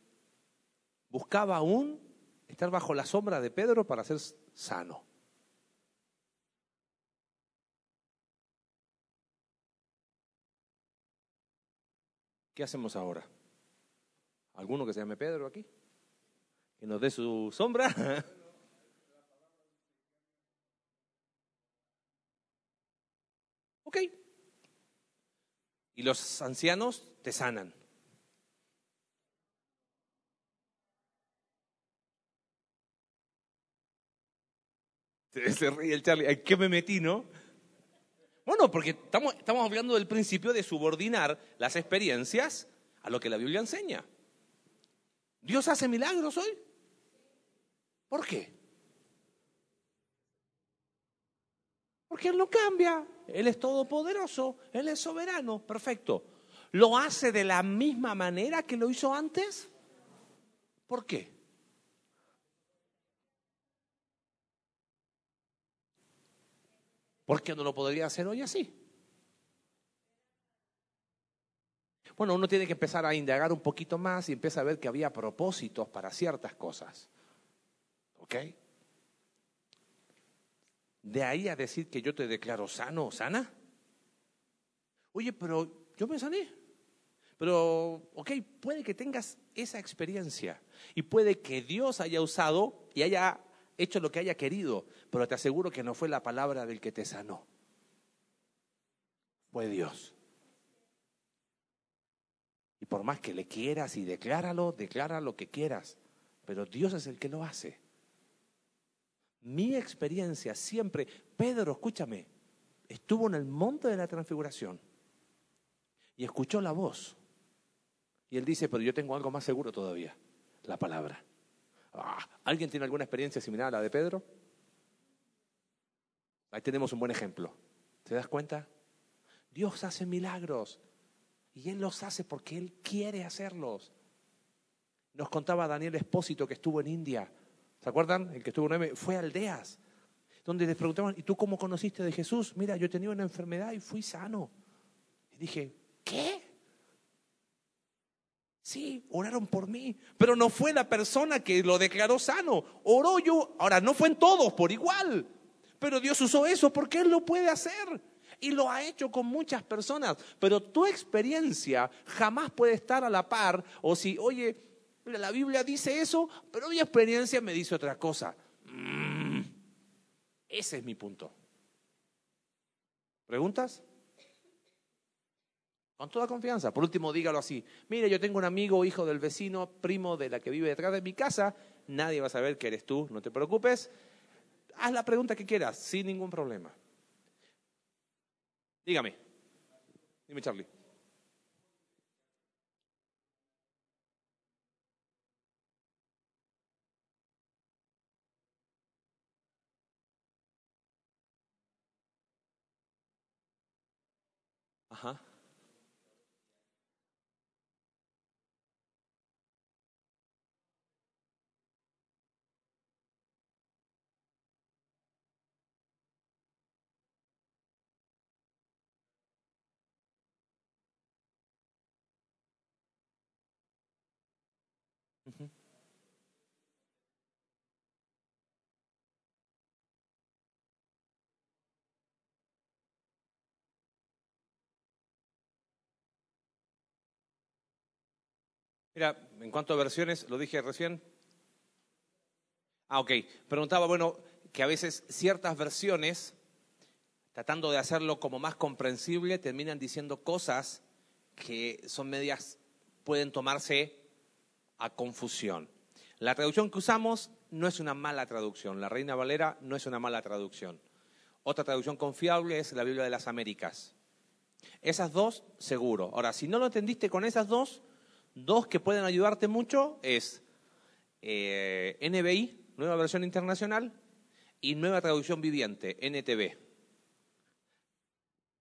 buscaba aún estar bajo la sombra de Pedro para ser sano. ¿Qué hacemos ahora? ¿Alguno que se llame Pedro aquí? ¿Que nos dé su sombra? ok. Y los ancianos te sanan. Se ríe el Charlie. ¿En qué me metí, no? Bueno, porque estamos, estamos hablando del principio de subordinar las experiencias a lo que la Biblia enseña. ¿Dios hace milagros hoy? ¿Por qué? Porque Él no cambia, Él es todopoderoso, Él es soberano, perfecto. ¿Lo hace de la misma manera que lo hizo antes? ¿Por qué? ¿Por qué no lo podría hacer hoy así? Bueno, uno tiene que empezar a indagar un poquito más y empieza a ver que había propósitos para ciertas cosas. ¿Ok? De ahí a decir que yo te declaro sano o sana. Oye, pero yo me sané. Pero, ok, puede que tengas esa experiencia y puede que Dios haya usado y haya hecho lo que haya querido, pero te aseguro que no fue la palabra del que te sanó. Fue Dios. Y por más que le quieras y decláralo, declara lo que quieras, pero Dios es el que lo hace. Mi experiencia siempre, Pedro, escúchame, estuvo en el monte de la transfiguración y escuchó la voz. Y él dice, pero yo tengo algo más seguro todavía, la palabra. Ah, ¿Alguien tiene alguna experiencia similar a la de Pedro? Ahí tenemos un buen ejemplo. ¿Te das cuenta? Dios hace milagros y Él los hace porque Él quiere hacerlos. Nos contaba Daniel Espósito que estuvo en India. ¿Se acuerdan? El que estuvo en fue a aldeas donde les preguntaban, ¿y tú cómo conociste de Jesús? Mira, yo tenía una enfermedad y fui sano. Y dije, ¿qué? Sí, oraron por mí, pero no fue la persona que lo declaró sano. Oró yo, ahora no fue en todos por igual, pero Dios usó eso porque Él lo puede hacer. y lo ha hecho con muchas personas, pero tu experiencia jamás puede estar a la par o si, oye, la Biblia dice eso, pero mi experiencia me dice otra cosa. Mm, ese es mi punto. ¿Preguntas? Con toda confianza. Por último, dígalo así. Mire, yo tengo un amigo, hijo del vecino, primo de la que vive detrás de mi casa. Nadie va a saber que eres tú, no te preocupes. Haz la pregunta que quieras, sin ningún problema. Dígame. Dime, Charlie. Ajá. Mira, en cuanto a versiones, lo dije recién. Ah, ok. Preguntaba, bueno, que a veces ciertas versiones, tratando de hacerlo como más comprensible, terminan diciendo cosas que son medias, pueden tomarse a confusión. La traducción que usamos no es una mala traducción. La Reina Valera no es una mala traducción. Otra traducción confiable es la Biblia de las Américas. Esas dos, seguro. Ahora, si no lo entendiste con esas dos, Dos que pueden ayudarte mucho es eh, NBI, nueva versión internacional, y nueva traducción viviente, NTV.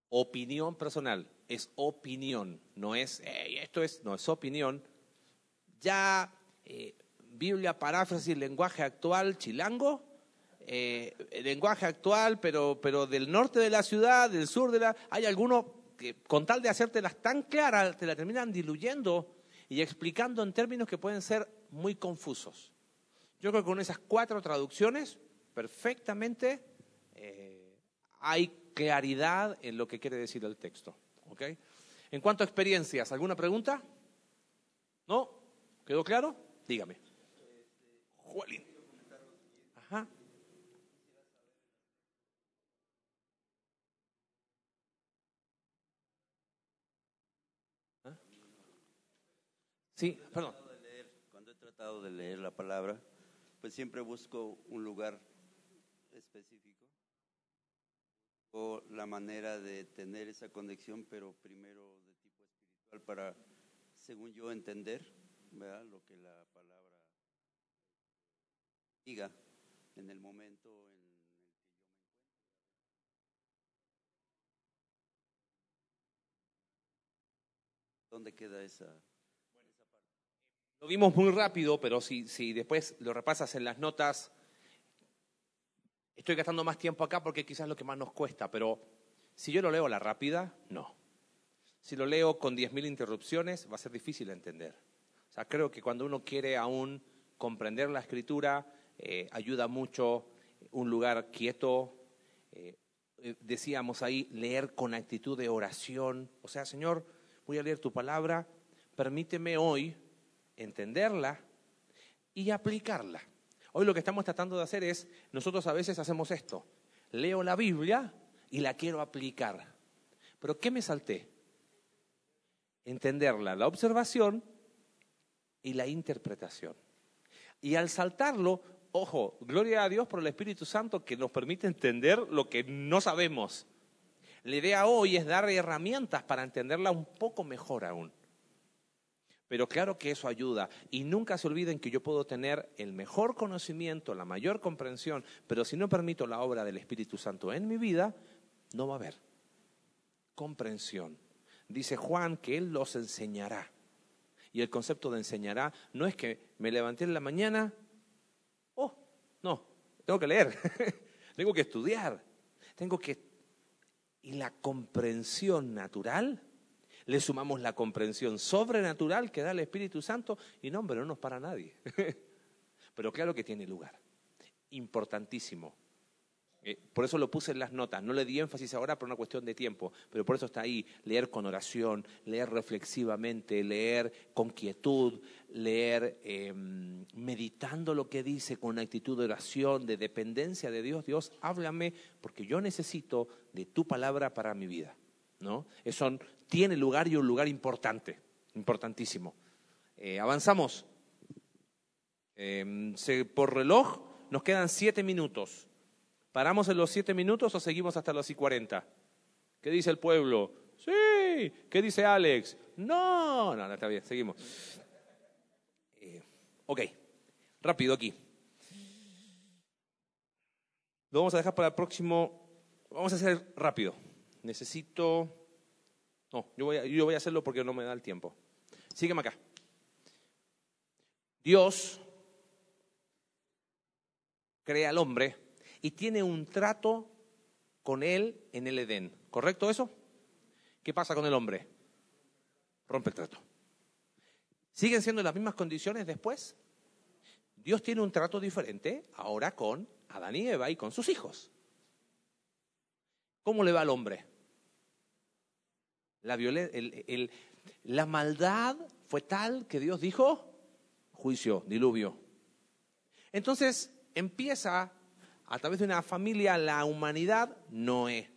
Opinión personal, es opinión, no es, esto es, no es opinión. Ya eh, Biblia, paráfrasis, lenguaje actual, chilango, eh, lenguaje actual, pero, pero del norte de la ciudad, del sur de la... Hay algunos que con tal de hacértelas tan claras, te la terminan diluyendo y explicando en términos que pueden ser muy confusos. Yo creo que con esas cuatro traducciones perfectamente eh, hay claridad en lo que quiere decir el texto. ¿okay? En cuanto a experiencias, ¿alguna pregunta? ¿No? ¿Quedó claro? Dígame. Sí, perdón. Cuando he tratado de leer la palabra, pues siempre busco un lugar específico o la manera de tener esa conexión, pero primero de tipo espiritual para, según yo, entender ¿verdad? lo que la palabra diga en el momento en el que yo me encuentro. ¿Dónde queda esa? Lo vimos muy rápido, pero si, si después lo repasas en las notas, estoy gastando más tiempo acá porque quizás es lo que más nos cuesta, pero si yo lo leo a la rápida, no. Si lo leo con 10.000 interrupciones, va a ser difícil de entender. O sea, creo que cuando uno quiere aún comprender la escritura, eh, ayuda mucho un lugar quieto. Eh, eh, decíamos ahí, leer con actitud de oración. O sea, Señor, voy a leer tu palabra, permíteme hoy entenderla y aplicarla. Hoy lo que estamos tratando de hacer es, nosotros a veces hacemos esto, leo la Biblia y la quiero aplicar. Pero ¿qué me salté? Entenderla, la observación y la interpretación. Y al saltarlo, ojo, gloria a Dios por el Espíritu Santo que nos permite entender lo que no sabemos. La idea hoy es dar herramientas para entenderla un poco mejor aún. Pero claro que eso ayuda. Y nunca se olviden que yo puedo tener el mejor conocimiento, la mayor comprensión, pero si no permito la obra del Espíritu Santo en mi vida, no va a haber comprensión. Dice Juan que Él los enseñará. Y el concepto de enseñará no es que me levanté en la mañana, oh, no, tengo que leer, tengo que estudiar, tengo que... Y la comprensión natural le sumamos la comprensión sobrenatural que da el Espíritu Santo y no, hombre, no nos para nadie. Pero claro que tiene lugar. Importantísimo. Eh, por eso lo puse en las notas. No le di énfasis ahora por una cuestión de tiempo, pero por eso está ahí. Leer con oración, leer reflexivamente, leer con quietud, leer em, meditando lo que dice con una actitud de oración, de dependencia de Dios. Dios, háblame porque yo necesito de tu palabra para mi vida. ¿no? Eso tiene lugar y un lugar importante, importantísimo. Eh, avanzamos. Em, por reloj nos quedan siete minutos. ¿Paramos en los siete minutos o seguimos hasta los y cuarenta? ¿Qué dice el pueblo? Sí. ¿Qué dice Alex? No, no, no está bien, seguimos. Eh, ok, rápido aquí. Lo vamos a dejar para el próximo. Vamos a hacer rápido. Necesito. No, yo voy a, yo voy a hacerlo porque no me da el tiempo. Sígueme acá. Dios crea al hombre y tiene un trato con él en el Edén. ¿Correcto eso? ¿Qué pasa con el hombre? Rompe el trato. ¿Siguen siendo las mismas condiciones después? Dios tiene un trato diferente ahora con Adán y Eva y con sus hijos. ¿Cómo le va al hombre? La, la maldad fue tal que Dios dijo, juicio, diluvio. Entonces empieza a través de una familia la humanidad, Noé.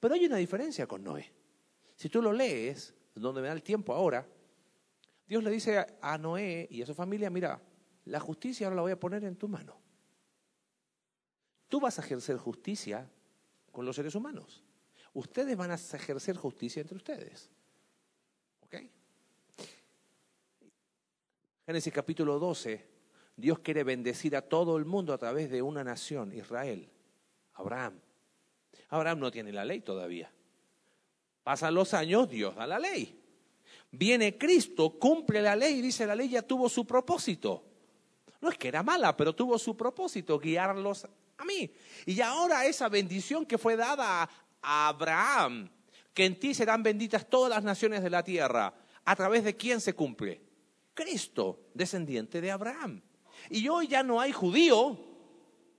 Pero hay una diferencia con Noé. Si tú lo lees, donde me da el tiempo ahora, Dios le dice a Noé y a su familia, mira, la justicia ahora la voy a poner en tu mano. Tú vas a ejercer justicia con los seres humanos. Ustedes van a ejercer justicia entre ustedes. ¿Ok? Génesis capítulo 12 Dios quiere bendecir a todo el mundo a través de una nación, Israel, Abraham. Abraham no tiene la ley todavía. Pasan los años, Dios da la ley. Viene Cristo, cumple la ley y dice la ley ya tuvo su propósito. No es que era mala, pero tuvo su propósito, guiarlos a mí. Y ahora esa bendición que fue dada a Abraham, que en ti serán benditas todas las naciones de la tierra, ¿a través de quién se cumple? Cristo, descendiente de Abraham. Y hoy ya no hay judío,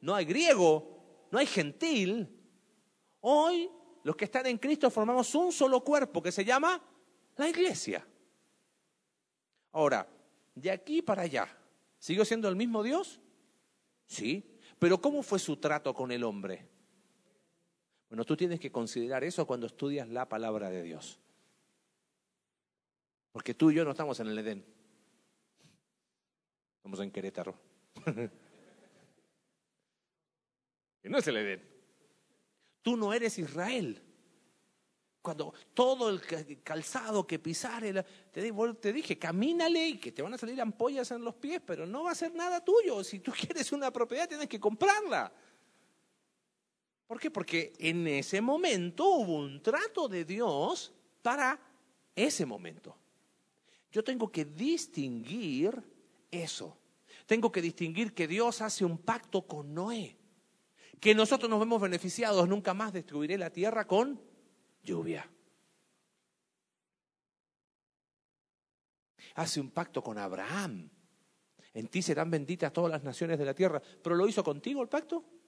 no hay griego, no hay gentil. Hoy los que están en Cristo formamos un solo cuerpo que se llama la iglesia. Ahora, de aquí para allá, ¿siguió siendo el mismo Dios? Sí, pero ¿cómo fue su trato con el hombre? Bueno, tú tienes que considerar eso cuando estudias la palabra de Dios. Porque tú y yo no estamos en el Edén. Estamos en Querétaro. que no es el Edén. Tú no eres Israel. Cuando todo el calzado que pisare, te, dije, camínale y que te van a salir ampollas en los pies, pero no va a ser nada tuyo. Si tú quieres una propiedad, tienes que comprarla. ¿Por qué? Porque en ese momento hubo un trato de Dios para ese momento. Yo tengo que distinguir eso. Tengo que distinguir que Dios hace un pacto con Noé, que nosotros nos vemos beneficiados, nunca más destruiré la tierra con lluvia. Hace un pacto con Abraham. En ti serán benditas todas las naciones de la tierra. ¿Pero lo hizo contigo el pacto?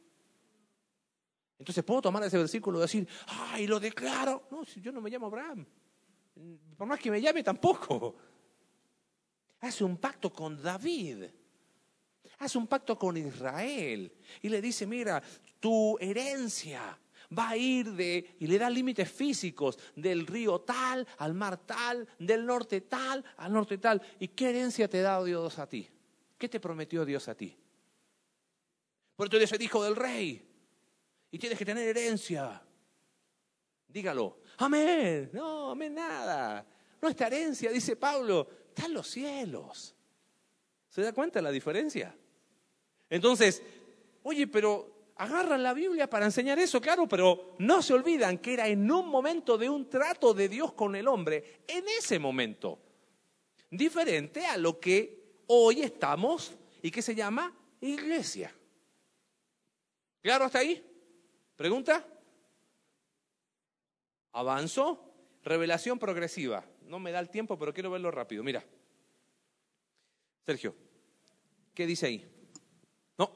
Entonces puedo tomar ese versículo y decir, ay, lo declaro. No, yo no me llamo Abraham. Por más que me llame tampoco hace un pacto con David. Hace un pacto con Israel y le dice, mira, tu herencia va a ir de, y le da límites físicos, del río tal al mar tal, del norte tal al norte tal. ¿Y qué herencia te da Dios a ti? ¿Qué te prometió Dios a ti? Porque tú eres el hijo del rey y tienes que tener herencia. Dígalo. Amén. No, amén nada. Nuestra herencia, dice Pablo, están los cielos. ¿Se da cuenta la diferencia? Entonces, oye, pero agarran la Biblia para enseñar eso, claro, pero no se olvidan que era en un momento de un trato de Dios con el hombre, en ese momento, diferente a lo que hoy estamos y que se llama iglesia. ¿Claro hasta ahí? ¿Pregunta? ¿Avanzo? Revelación progresiva no me da el tiempo, pero quiero verlo rápido. Mira. Sergio, ¿qué dice ahí? No,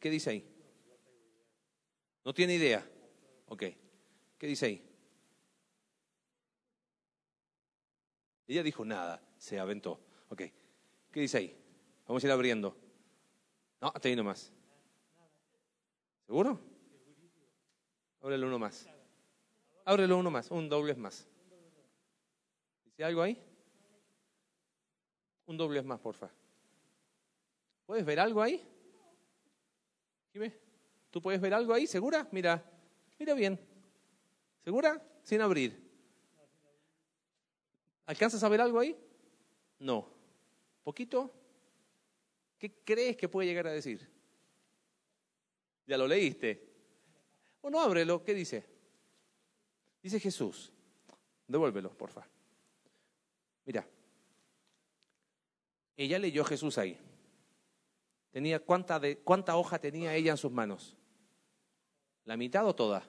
¿qué dice ahí? ¿No tiene idea? Ok. ¿Qué dice ahí? Ella dijo nada, se aventó. Ok. ¿Qué dice ahí? Vamos a ir abriendo. No, hasta ahí nomás. ¿Seguro? Ábrelo uno más. Ábrelo uno más, un doble más. ¿Dice algo ahí? Un doble más, porfa. ¿Puedes ver algo ahí? ¿Tú puedes ver algo ahí? ¿Segura? Mira, mira bien. ¿Segura? Sin abrir. ¿Alcanzas a ver algo ahí? No. ¿Poquito? ¿Qué crees que puede llegar a decir? Ya lo leíste. Bueno, ábrelo. ¿Qué dice? Dice Jesús. Devuélvelo, porfa. Mira. Ella leyó Jesús ahí. Tenía cuánta, de, cuánta hoja tenía ella en sus manos. ¿La mitad o toda?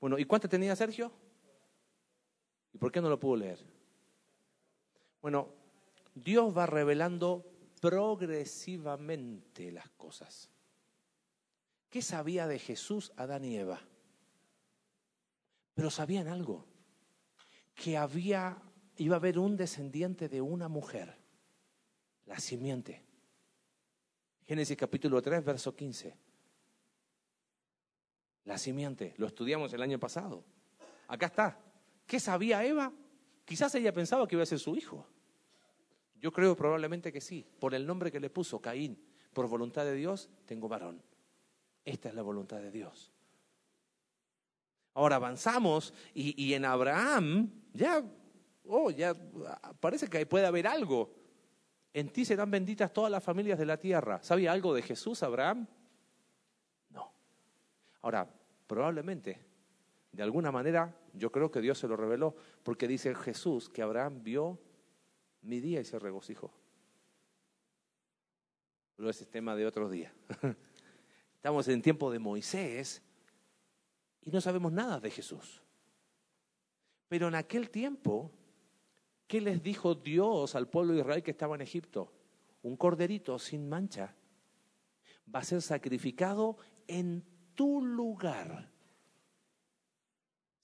Bueno, ¿y cuánta tenía Sergio? ¿Y por qué no lo pudo leer? Bueno, Dios va revelando progresivamente las cosas. ¿Qué sabía de Jesús Adán y Eva? Pero sabían algo, que había iba a haber un descendiente de una mujer, la simiente. Génesis capítulo 3, verso 15. La simiente, lo estudiamos el año pasado. Acá está. ¿Qué sabía Eva? Quizás ella pensaba que iba a ser su hijo. Yo creo probablemente que sí, por el nombre que le puso, Caín. Por voluntad de Dios, tengo varón. Esta es la voluntad de Dios. Ahora avanzamos y, en Abraham ya, oh, ya parece que puede haber algo. En ti serán benditas todas las familias de la tierra. ¿Sabía algo de Jesús, Abraham? No. Ahora, probablemente, de alguna manera, yo creo que Dios se lo reveló, porque dice Jesús que Abraham vio mi día y se regocijó. Ese es tema de otro día. Estamos en tiempo de Moisés y no sabemos nada de Jesús. Pero en aquel tiempo, ¿qué les dijo Dios al pueblo de Israel que estaba en Egipto? Un corderito sin mancha va a ser sacrificado en tu lugar.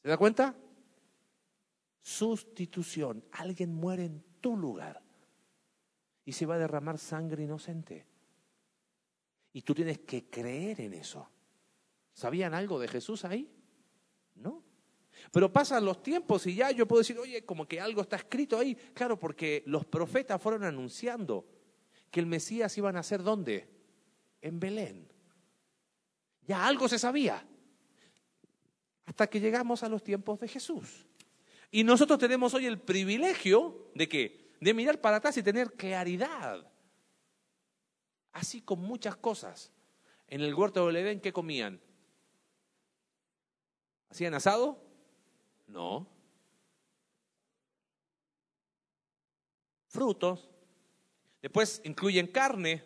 ¿Se da cuenta? Sustitución. Alguien muere en tu lugar. Y se va a derramar sangre inocente. Y tú tienes que creer en eso. ¿Sabían algo de Jesús ahí? No. Pero pasan los tiempos y ya yo puedo decir, oye, como que algo está escrito ahí. Claro, porque los profetas fueron anunciando que el Mesías iba a nacer ¿dónde? En Belén. Ya algo se sabía. Hasta que llegamos a los tiempos de Jesús. Y nosotros tenemos hoy el privilegio de qué? De mirar para atrás y tener claridad. Así con muchas cosas. En el huerto del Edén, ¿qué comían? ¿Hacían asado? No. Frutos. Después incluyen carne.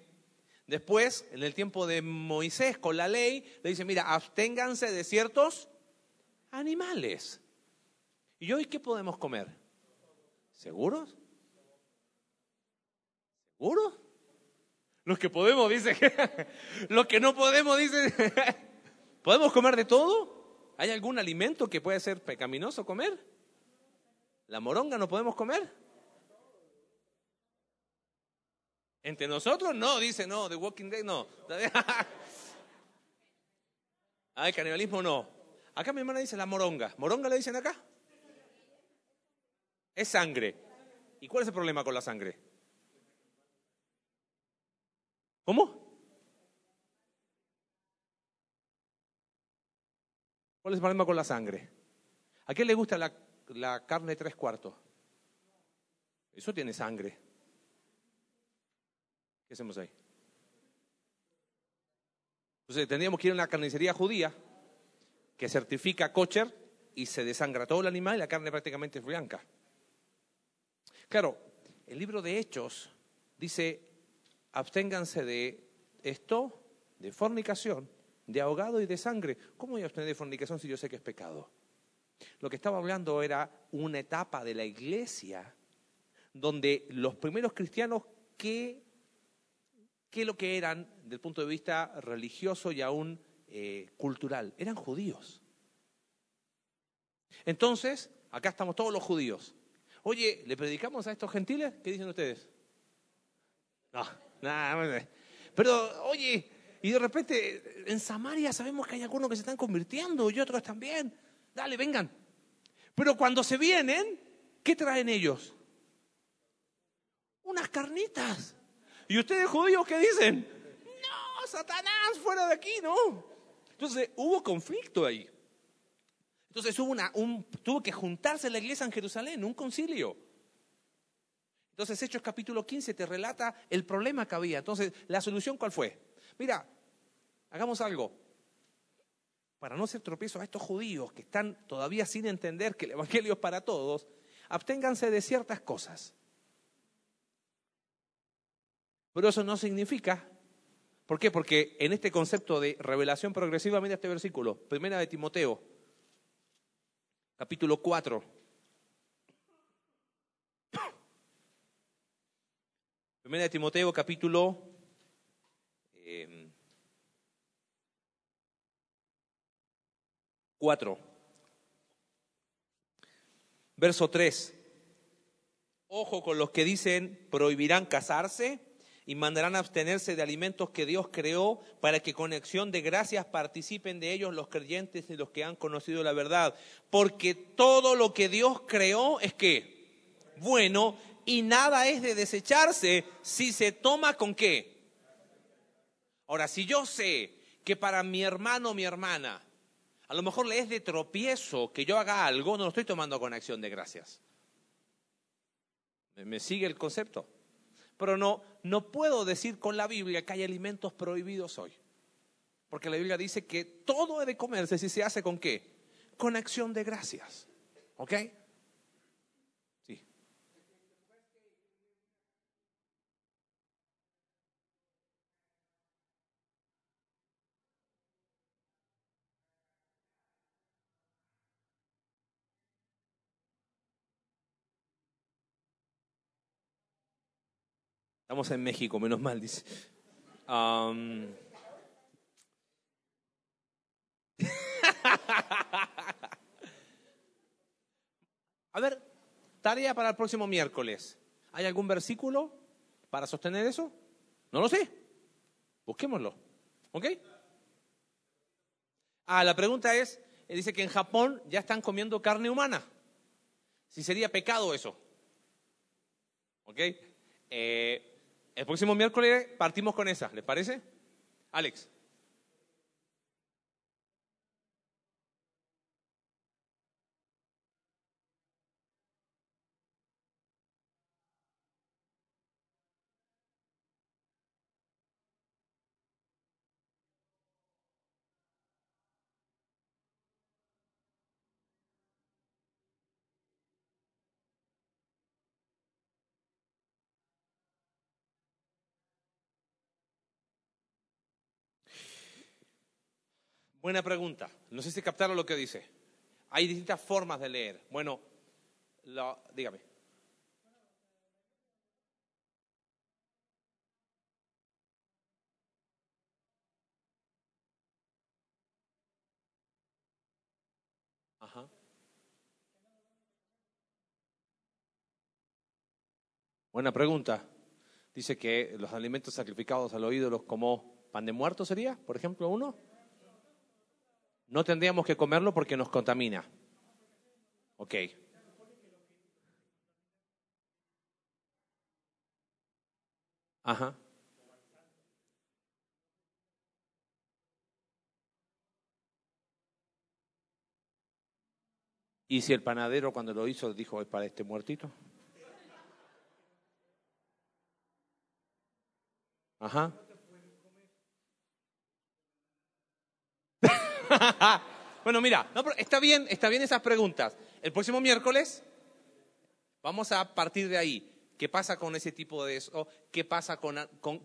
Después, en el tiempo de Moisés, con la ley, le dice, mira, absténganse de ciertos animales. ¿Y hoy qué podemos comer? ¿Seguros? ¿Seguros? Los que podemos, dice. Los que no podemos, dice. ¿Podemos comer de todo? ¿Hay algún alimento que puede ser pecaminoso comer? ¿La moronga no podemos comer? Entre nosotros no, dice no, The Walking Dead no. Ay, canibalismo no. Acá mi hermana dice la moronga. ¿Moronga le dicen acá? Es sangre. ¿Y cuál es el problema con la sangre? ¿Cómo? ¿Cuál es el problema con la sangre? ¿A quién le gusta la, carne tres cuartos? Eso tiene sangre. ¿Qué hacemos ahí? Entonces tendríamos que ir a una carnicería judía que certifica kosher y se desangra todo el animal y la carne prácticamente es blanca. Claro, el libro de Hechos dice, absténganse de esto, de fornicación, de ahogado y de sangre. ¿Cómo voy a abstener de fornicación si yo sé que es pecado? Lo que estaba hablando era una etapa de la iglesia donde los primeros cristianos, ¿qué, qué lo que eran desde el punto de vista religioso y aún eh, cultural, eran judíos. Entonces, acá estamos todos los judíos. Oye, ¿le predicamos a estos gentiles? ¿Qué dicen ustedes? No, nada. Pero, oye, y de repente en Samaria sabemos que hay algunos que se están convirtiendo y otros también. Dale, vengan. Pero cuando se vienen, ¿qué traen ellos? Unas carnitas. ¿Y ustedes judíos qué dicen? No, Satanás, fuera de aquí, no. Entonces hubo conflicto ahí. Entonces hubo una, un, tuvo que juntarse la iglesia en Jerusalén, un concilio. Entonces Hechos capítulo 15 te relata el problema que había. Entonces, ¿la solución cuál fue? Mira, hagamos algo. Para no ser tropiezo a estos judíos que están todavía sin entender que el Evangelio es para todos, absténganse de ciertas cosas. Pero eso no significa, ¿por qué? Porque en este concepto de revelación progresiva, mira este versículo, primera de Timoteo, capítulo 4. Primera de Timoteo, capítulo 4. Em, Verso 3. Ojo con los que dicen prohibirán casarse y mandarán abstenerse de alimentos que Dios creó para que con acción de gracias participen de ellos los creyentes y los que han conocido la verdad. Porque todo lo que Dios creó es que bueno y nada es de desecharse si se toma con qué. Ahora, si yo sé que para mi hermano o mi hermana a lo mejor le es de tropiezo que yo haga algo, no lo estoy tomando con acción de gracias. ¿Me sigue el concepto? Pero no, no puedo decir con la Biblia que hay alimentos prohibidos hoy. Porque la Biblia dice que todo debe comerse si se hace con qué? Con acción de gracias. ¿Ok? Estamos en México, menos mal, dice. A ver, tarea para el próximo miércoles. ¿Hay algún versículo para sostener eso? No lo sé. Busquémoslo. ¿Ok? Ah, la pregunta es, eh, dice que en Japón ya están comiendo carne humana. Si sería pecado eso. ¿Ok? Eh, el próximo miércoles partimos con esa, ¿les parece? Alex. Buena pregunta. No sé si captaron lo que dice. Hay distintas formas de leer. Bueno, dígame. Ajá. Buena pregunta. Dice que los alimentos sacrificados oído los como pan de muerto sería, por ejemplo, uno. No tendríamos que comerlo porque nos contamina. Ok. Ajá. ¿Y si el panadero cuando lo hizo dijo es para este muertito? Ajá. bueno, mira, está bien, está bien esas preguntas. El próximo miércoles vamos a partir de ahí. ¿Qué pasa con ese tipo de eso? ¿Qué pasa con,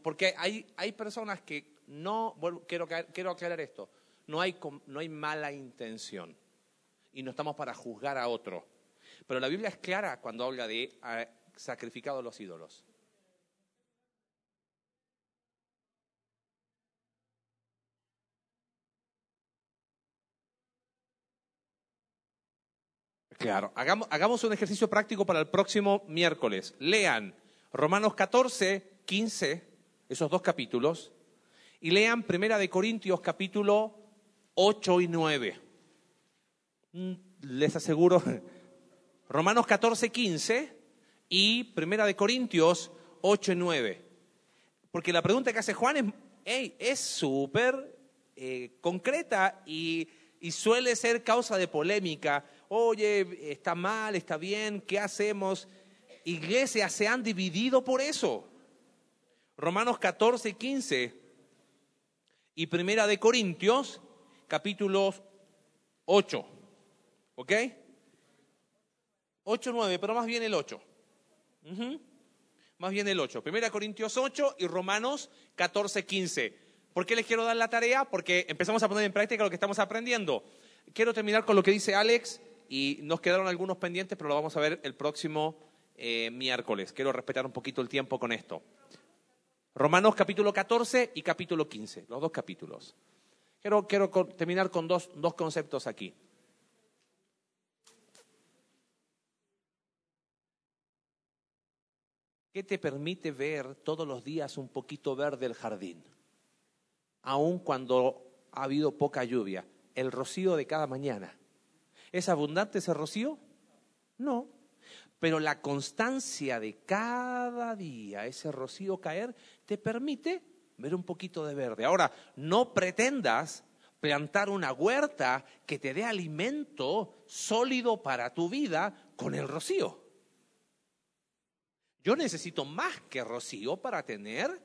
porque hay, hay personas que no, quiero, quiero aclarar esto, no hay, no hay mala intención y no estamos para juzgar a otro. Pero la Biblia es clara cuando habla de ah, sacrificado a los ídolos. Claro, hagamos, hagamos un ejercicio práctico para el próximo miércoles. Lean Romanos 14, 15, esos dos capítulos, y lean Primera de Corintios capítulo 8 y 9. Mm, Les aseguro, Romanos 14, 15 y Primera de Corintios 8 y 9. Porque la pregunta que hace Juan es, hey, es súper eh, concreta y, y suele ser causa de polémica. Oye, está mal, está bien, ¿qué hacemos? Iglesias se han dividido por eso. Romanos 14, 15 y Primera de Corintios, capítulos 8. ¿Ok? 8, 9, pero más bien el 8. Ujú. Más bien el 8. Primera Corintios 8 y Romanos 14, 15. ¿Por qué les quiero dar la tarea? Porque empezamos a poner en práctica lo que estamos aprendiendo. Quiero terminar con lo que dice Alex y nos quedaron algunos pendientes, pero lo vamos a ver el próximo eh, miércoles. Quiero respetar un poquito el tiempo con esto. Romanos capítulo 14 y capítulo 15, los dos capítulos. Quiero, quiero terminar con dos, dos conceptos aquí. ¿Qué te permite ver todos los días un poquito verde el jardín? Aun cuando ha habido poca lluvia. El rocío de cada mañana. ¿Es abundante ese rocío? No. Pero la constancia de cada día, ese rocío caer, te permite ver un poquito de verde. Ahora, no pretendas plantar una huerta que te dé alimento sólido para tu vida con el rocío. Yo necesito más que rocío para tener,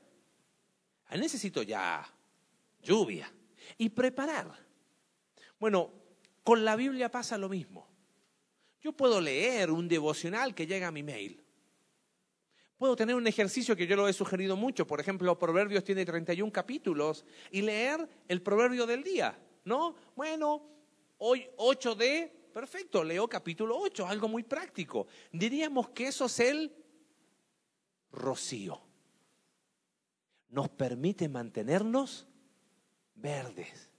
necesito ya lluvia y preparar. Bueno, con la Biblia pasa lo mismo. Yo puedo leer un devocional que llega a mi mail. Puedo tener un ejercicio que yo lo he sugerido mucho, por ejemplo, Proverbios tiene 31 capítulos, y leer el proverbio del día, ¿no? Bueno, hoy 8 de, perfecto, leo capítulo 8, algo muy práctico. Diríamos que eso es el rocío. Nos permite mantenernos verdes.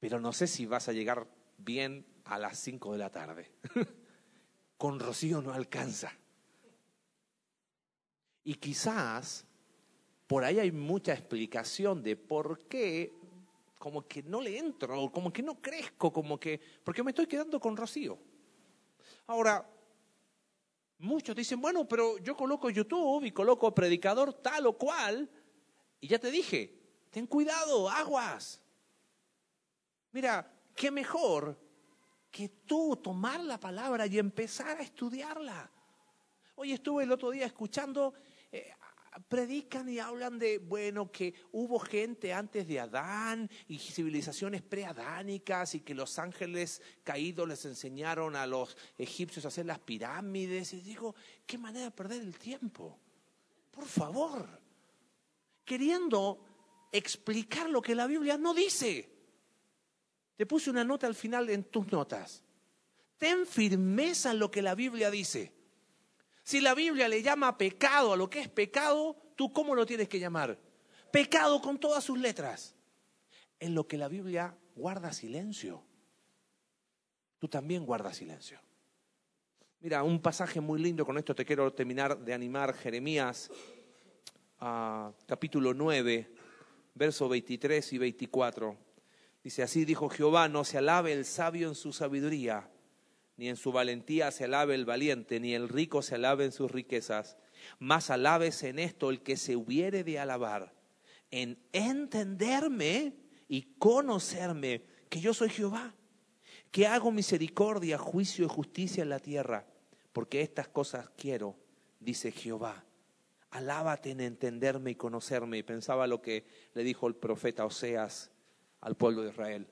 Pero no sé si vas a llegar bien a las 5 de la tarde. Con rocío no alcanza. Y quizás por ahí hay mucha explicación de por qué como que no le entro, como que no crezco, como que porque me estoy quedando con rocío. Ahora, muchos dicen, bueno, pero yo coloco YouTube y coloco predicador tal o cual, y ya te dije, ten cuidado, aguas. Mira, qué mejor que tú tomar la palabra y empezar a estudiarla. Hoy estuve el otro día escuchando, eh, predican y hablan de, bueno, que hubo gente antes de Adán y civilizaciones preadánicas y que los ángeles caídos les enseñaron a los egipcios a hacer las pirámides. Y digo, qué manera de perder el tiempo. Por favor, queriendo explicar lo que la Biblia no dice. Te puse una nota al final en tus notas. Ten firmeza en lo que la Biblia dice. Si la Biblia le llama pecado a lo que es pecado, ¿tú cómo lo tienes que llamar? Pecado con todas sus letras. En lo que la Biblia guarda silencio. Tú también guardas silencio. Mira, un pasaje muy lindo, con esto te quiero terminar de animar, Jeremías ah, capítulo 9, versos 23 y 24. Dice, así dijo Jehová, no se alabe el sabio en su sabiduría, ni en su valentía se alabe el valiente, ni el rico se alabe en sus riquezas, mas alabes en esto el que se hubiere de alabar, en entenderme y conocerme que yo soy Jehová, que hago misericordia, juicio y justicia en la tierra, porque estas cosas quiero, dice Jehová. Alábate en entenderme y conocerme. Y pensaba lo que le dijo el profeta Oseas al pueblo de Israel.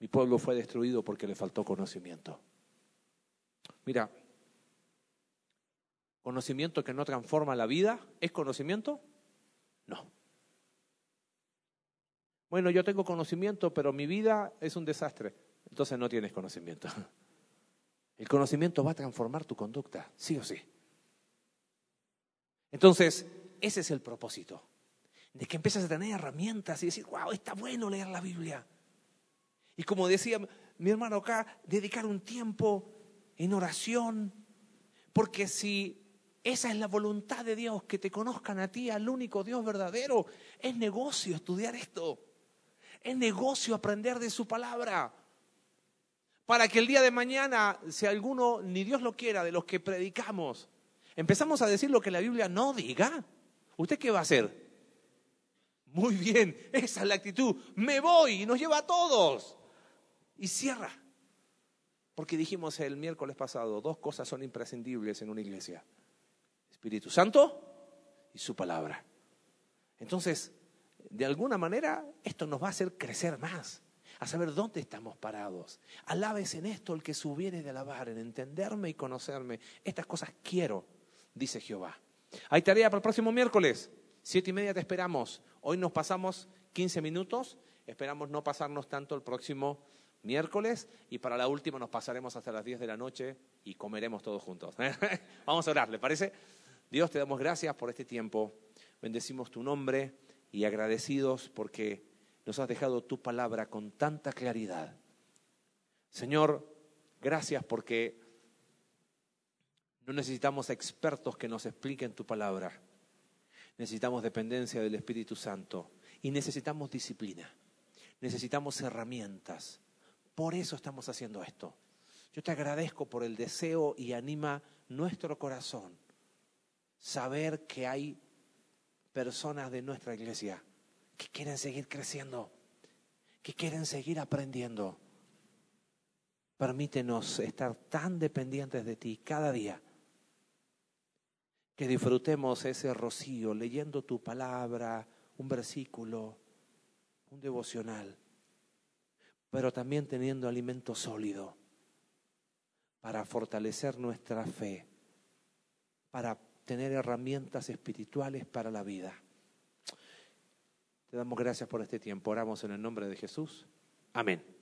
Mi pueblo fue destruido porque le faltó conocimiento. Mira, conocimiento que no transforma la vida, ¿es conocimiento? No. Bueno, yo tengo conocimiento, pero mi vida es un desastre. Entonces no tienes conocimiento. El conocimiento va a transformar tu conducta, sí o sí. Entonces, ese es el propósito. De que empiezas a tener herramientas y decir, wow, está bueno leer la Biblia. Y como decía, mi hermano acá, dedicar un tiempo en oración, porque si esa es la voluntad de Dios, que te conozcan a ti, al único Dios verdadero, es negocio estudiar esto, es negocio aprender de su palabra, para que el día de mañana, si alguno, ni Dios lo quiera, de los que predicamos, empezamos a decir lo que la Biblia no diga, ¿usted qué va a hacer? Muy bien, esa es la actitud. Me voy y nos lleva a todos. Y cierra. Porque dijimos el miércoles pasado, dos cosas son imprescindibles en una iglesia. Espíritu Santo y su palabra. Entonces, de alguna manera, esto nos va a hacer crecer más, a saber dónde estamos parados. Alabes en esto el que subiere de alabar, en entenderme y conocerme. Estas cosas quiero, dice Jehová. Hay tarea para el próximo miércoles. Siete y media te esperamos. Hoy nos pasamos 15 minutos, esperamos no pasarnos tanto el próximo miércoles y para la última nos pasaremos hasta las 10 de la noche y comeremos todos juntos. Vamos a orar, ¿le parece? Dios, te damos gracias por este tiempo, bendecimos tu nombre y agradecidos porque nos has dejado tu palabra con tanta claridad. Señor, gracias porque no necesitamos expertos que nos expliquen tu palabra necesitamos dependencia del Espíritu Santo y necesitamos disciplina, necesitamos herramientas. Por eso estamos haciendo esto. Yo te agradezco por el deseo y anima nuestro corazón saber que hay personas de nuestra iglesia que quieren seguir creciendo, que quieren seguir aprendiendo. Permítenos estar tan dependientes de ti cada día que disfrutemos ese rocío leyendo tu palabra, un versículo, un devocional, pero también teniendo alimento sólido para fortalecer nuestra fe, para tener herramientas espirituales para la vida. Te damos gracias por este tiempo. Oramos en el nombre de Jesús. Amén.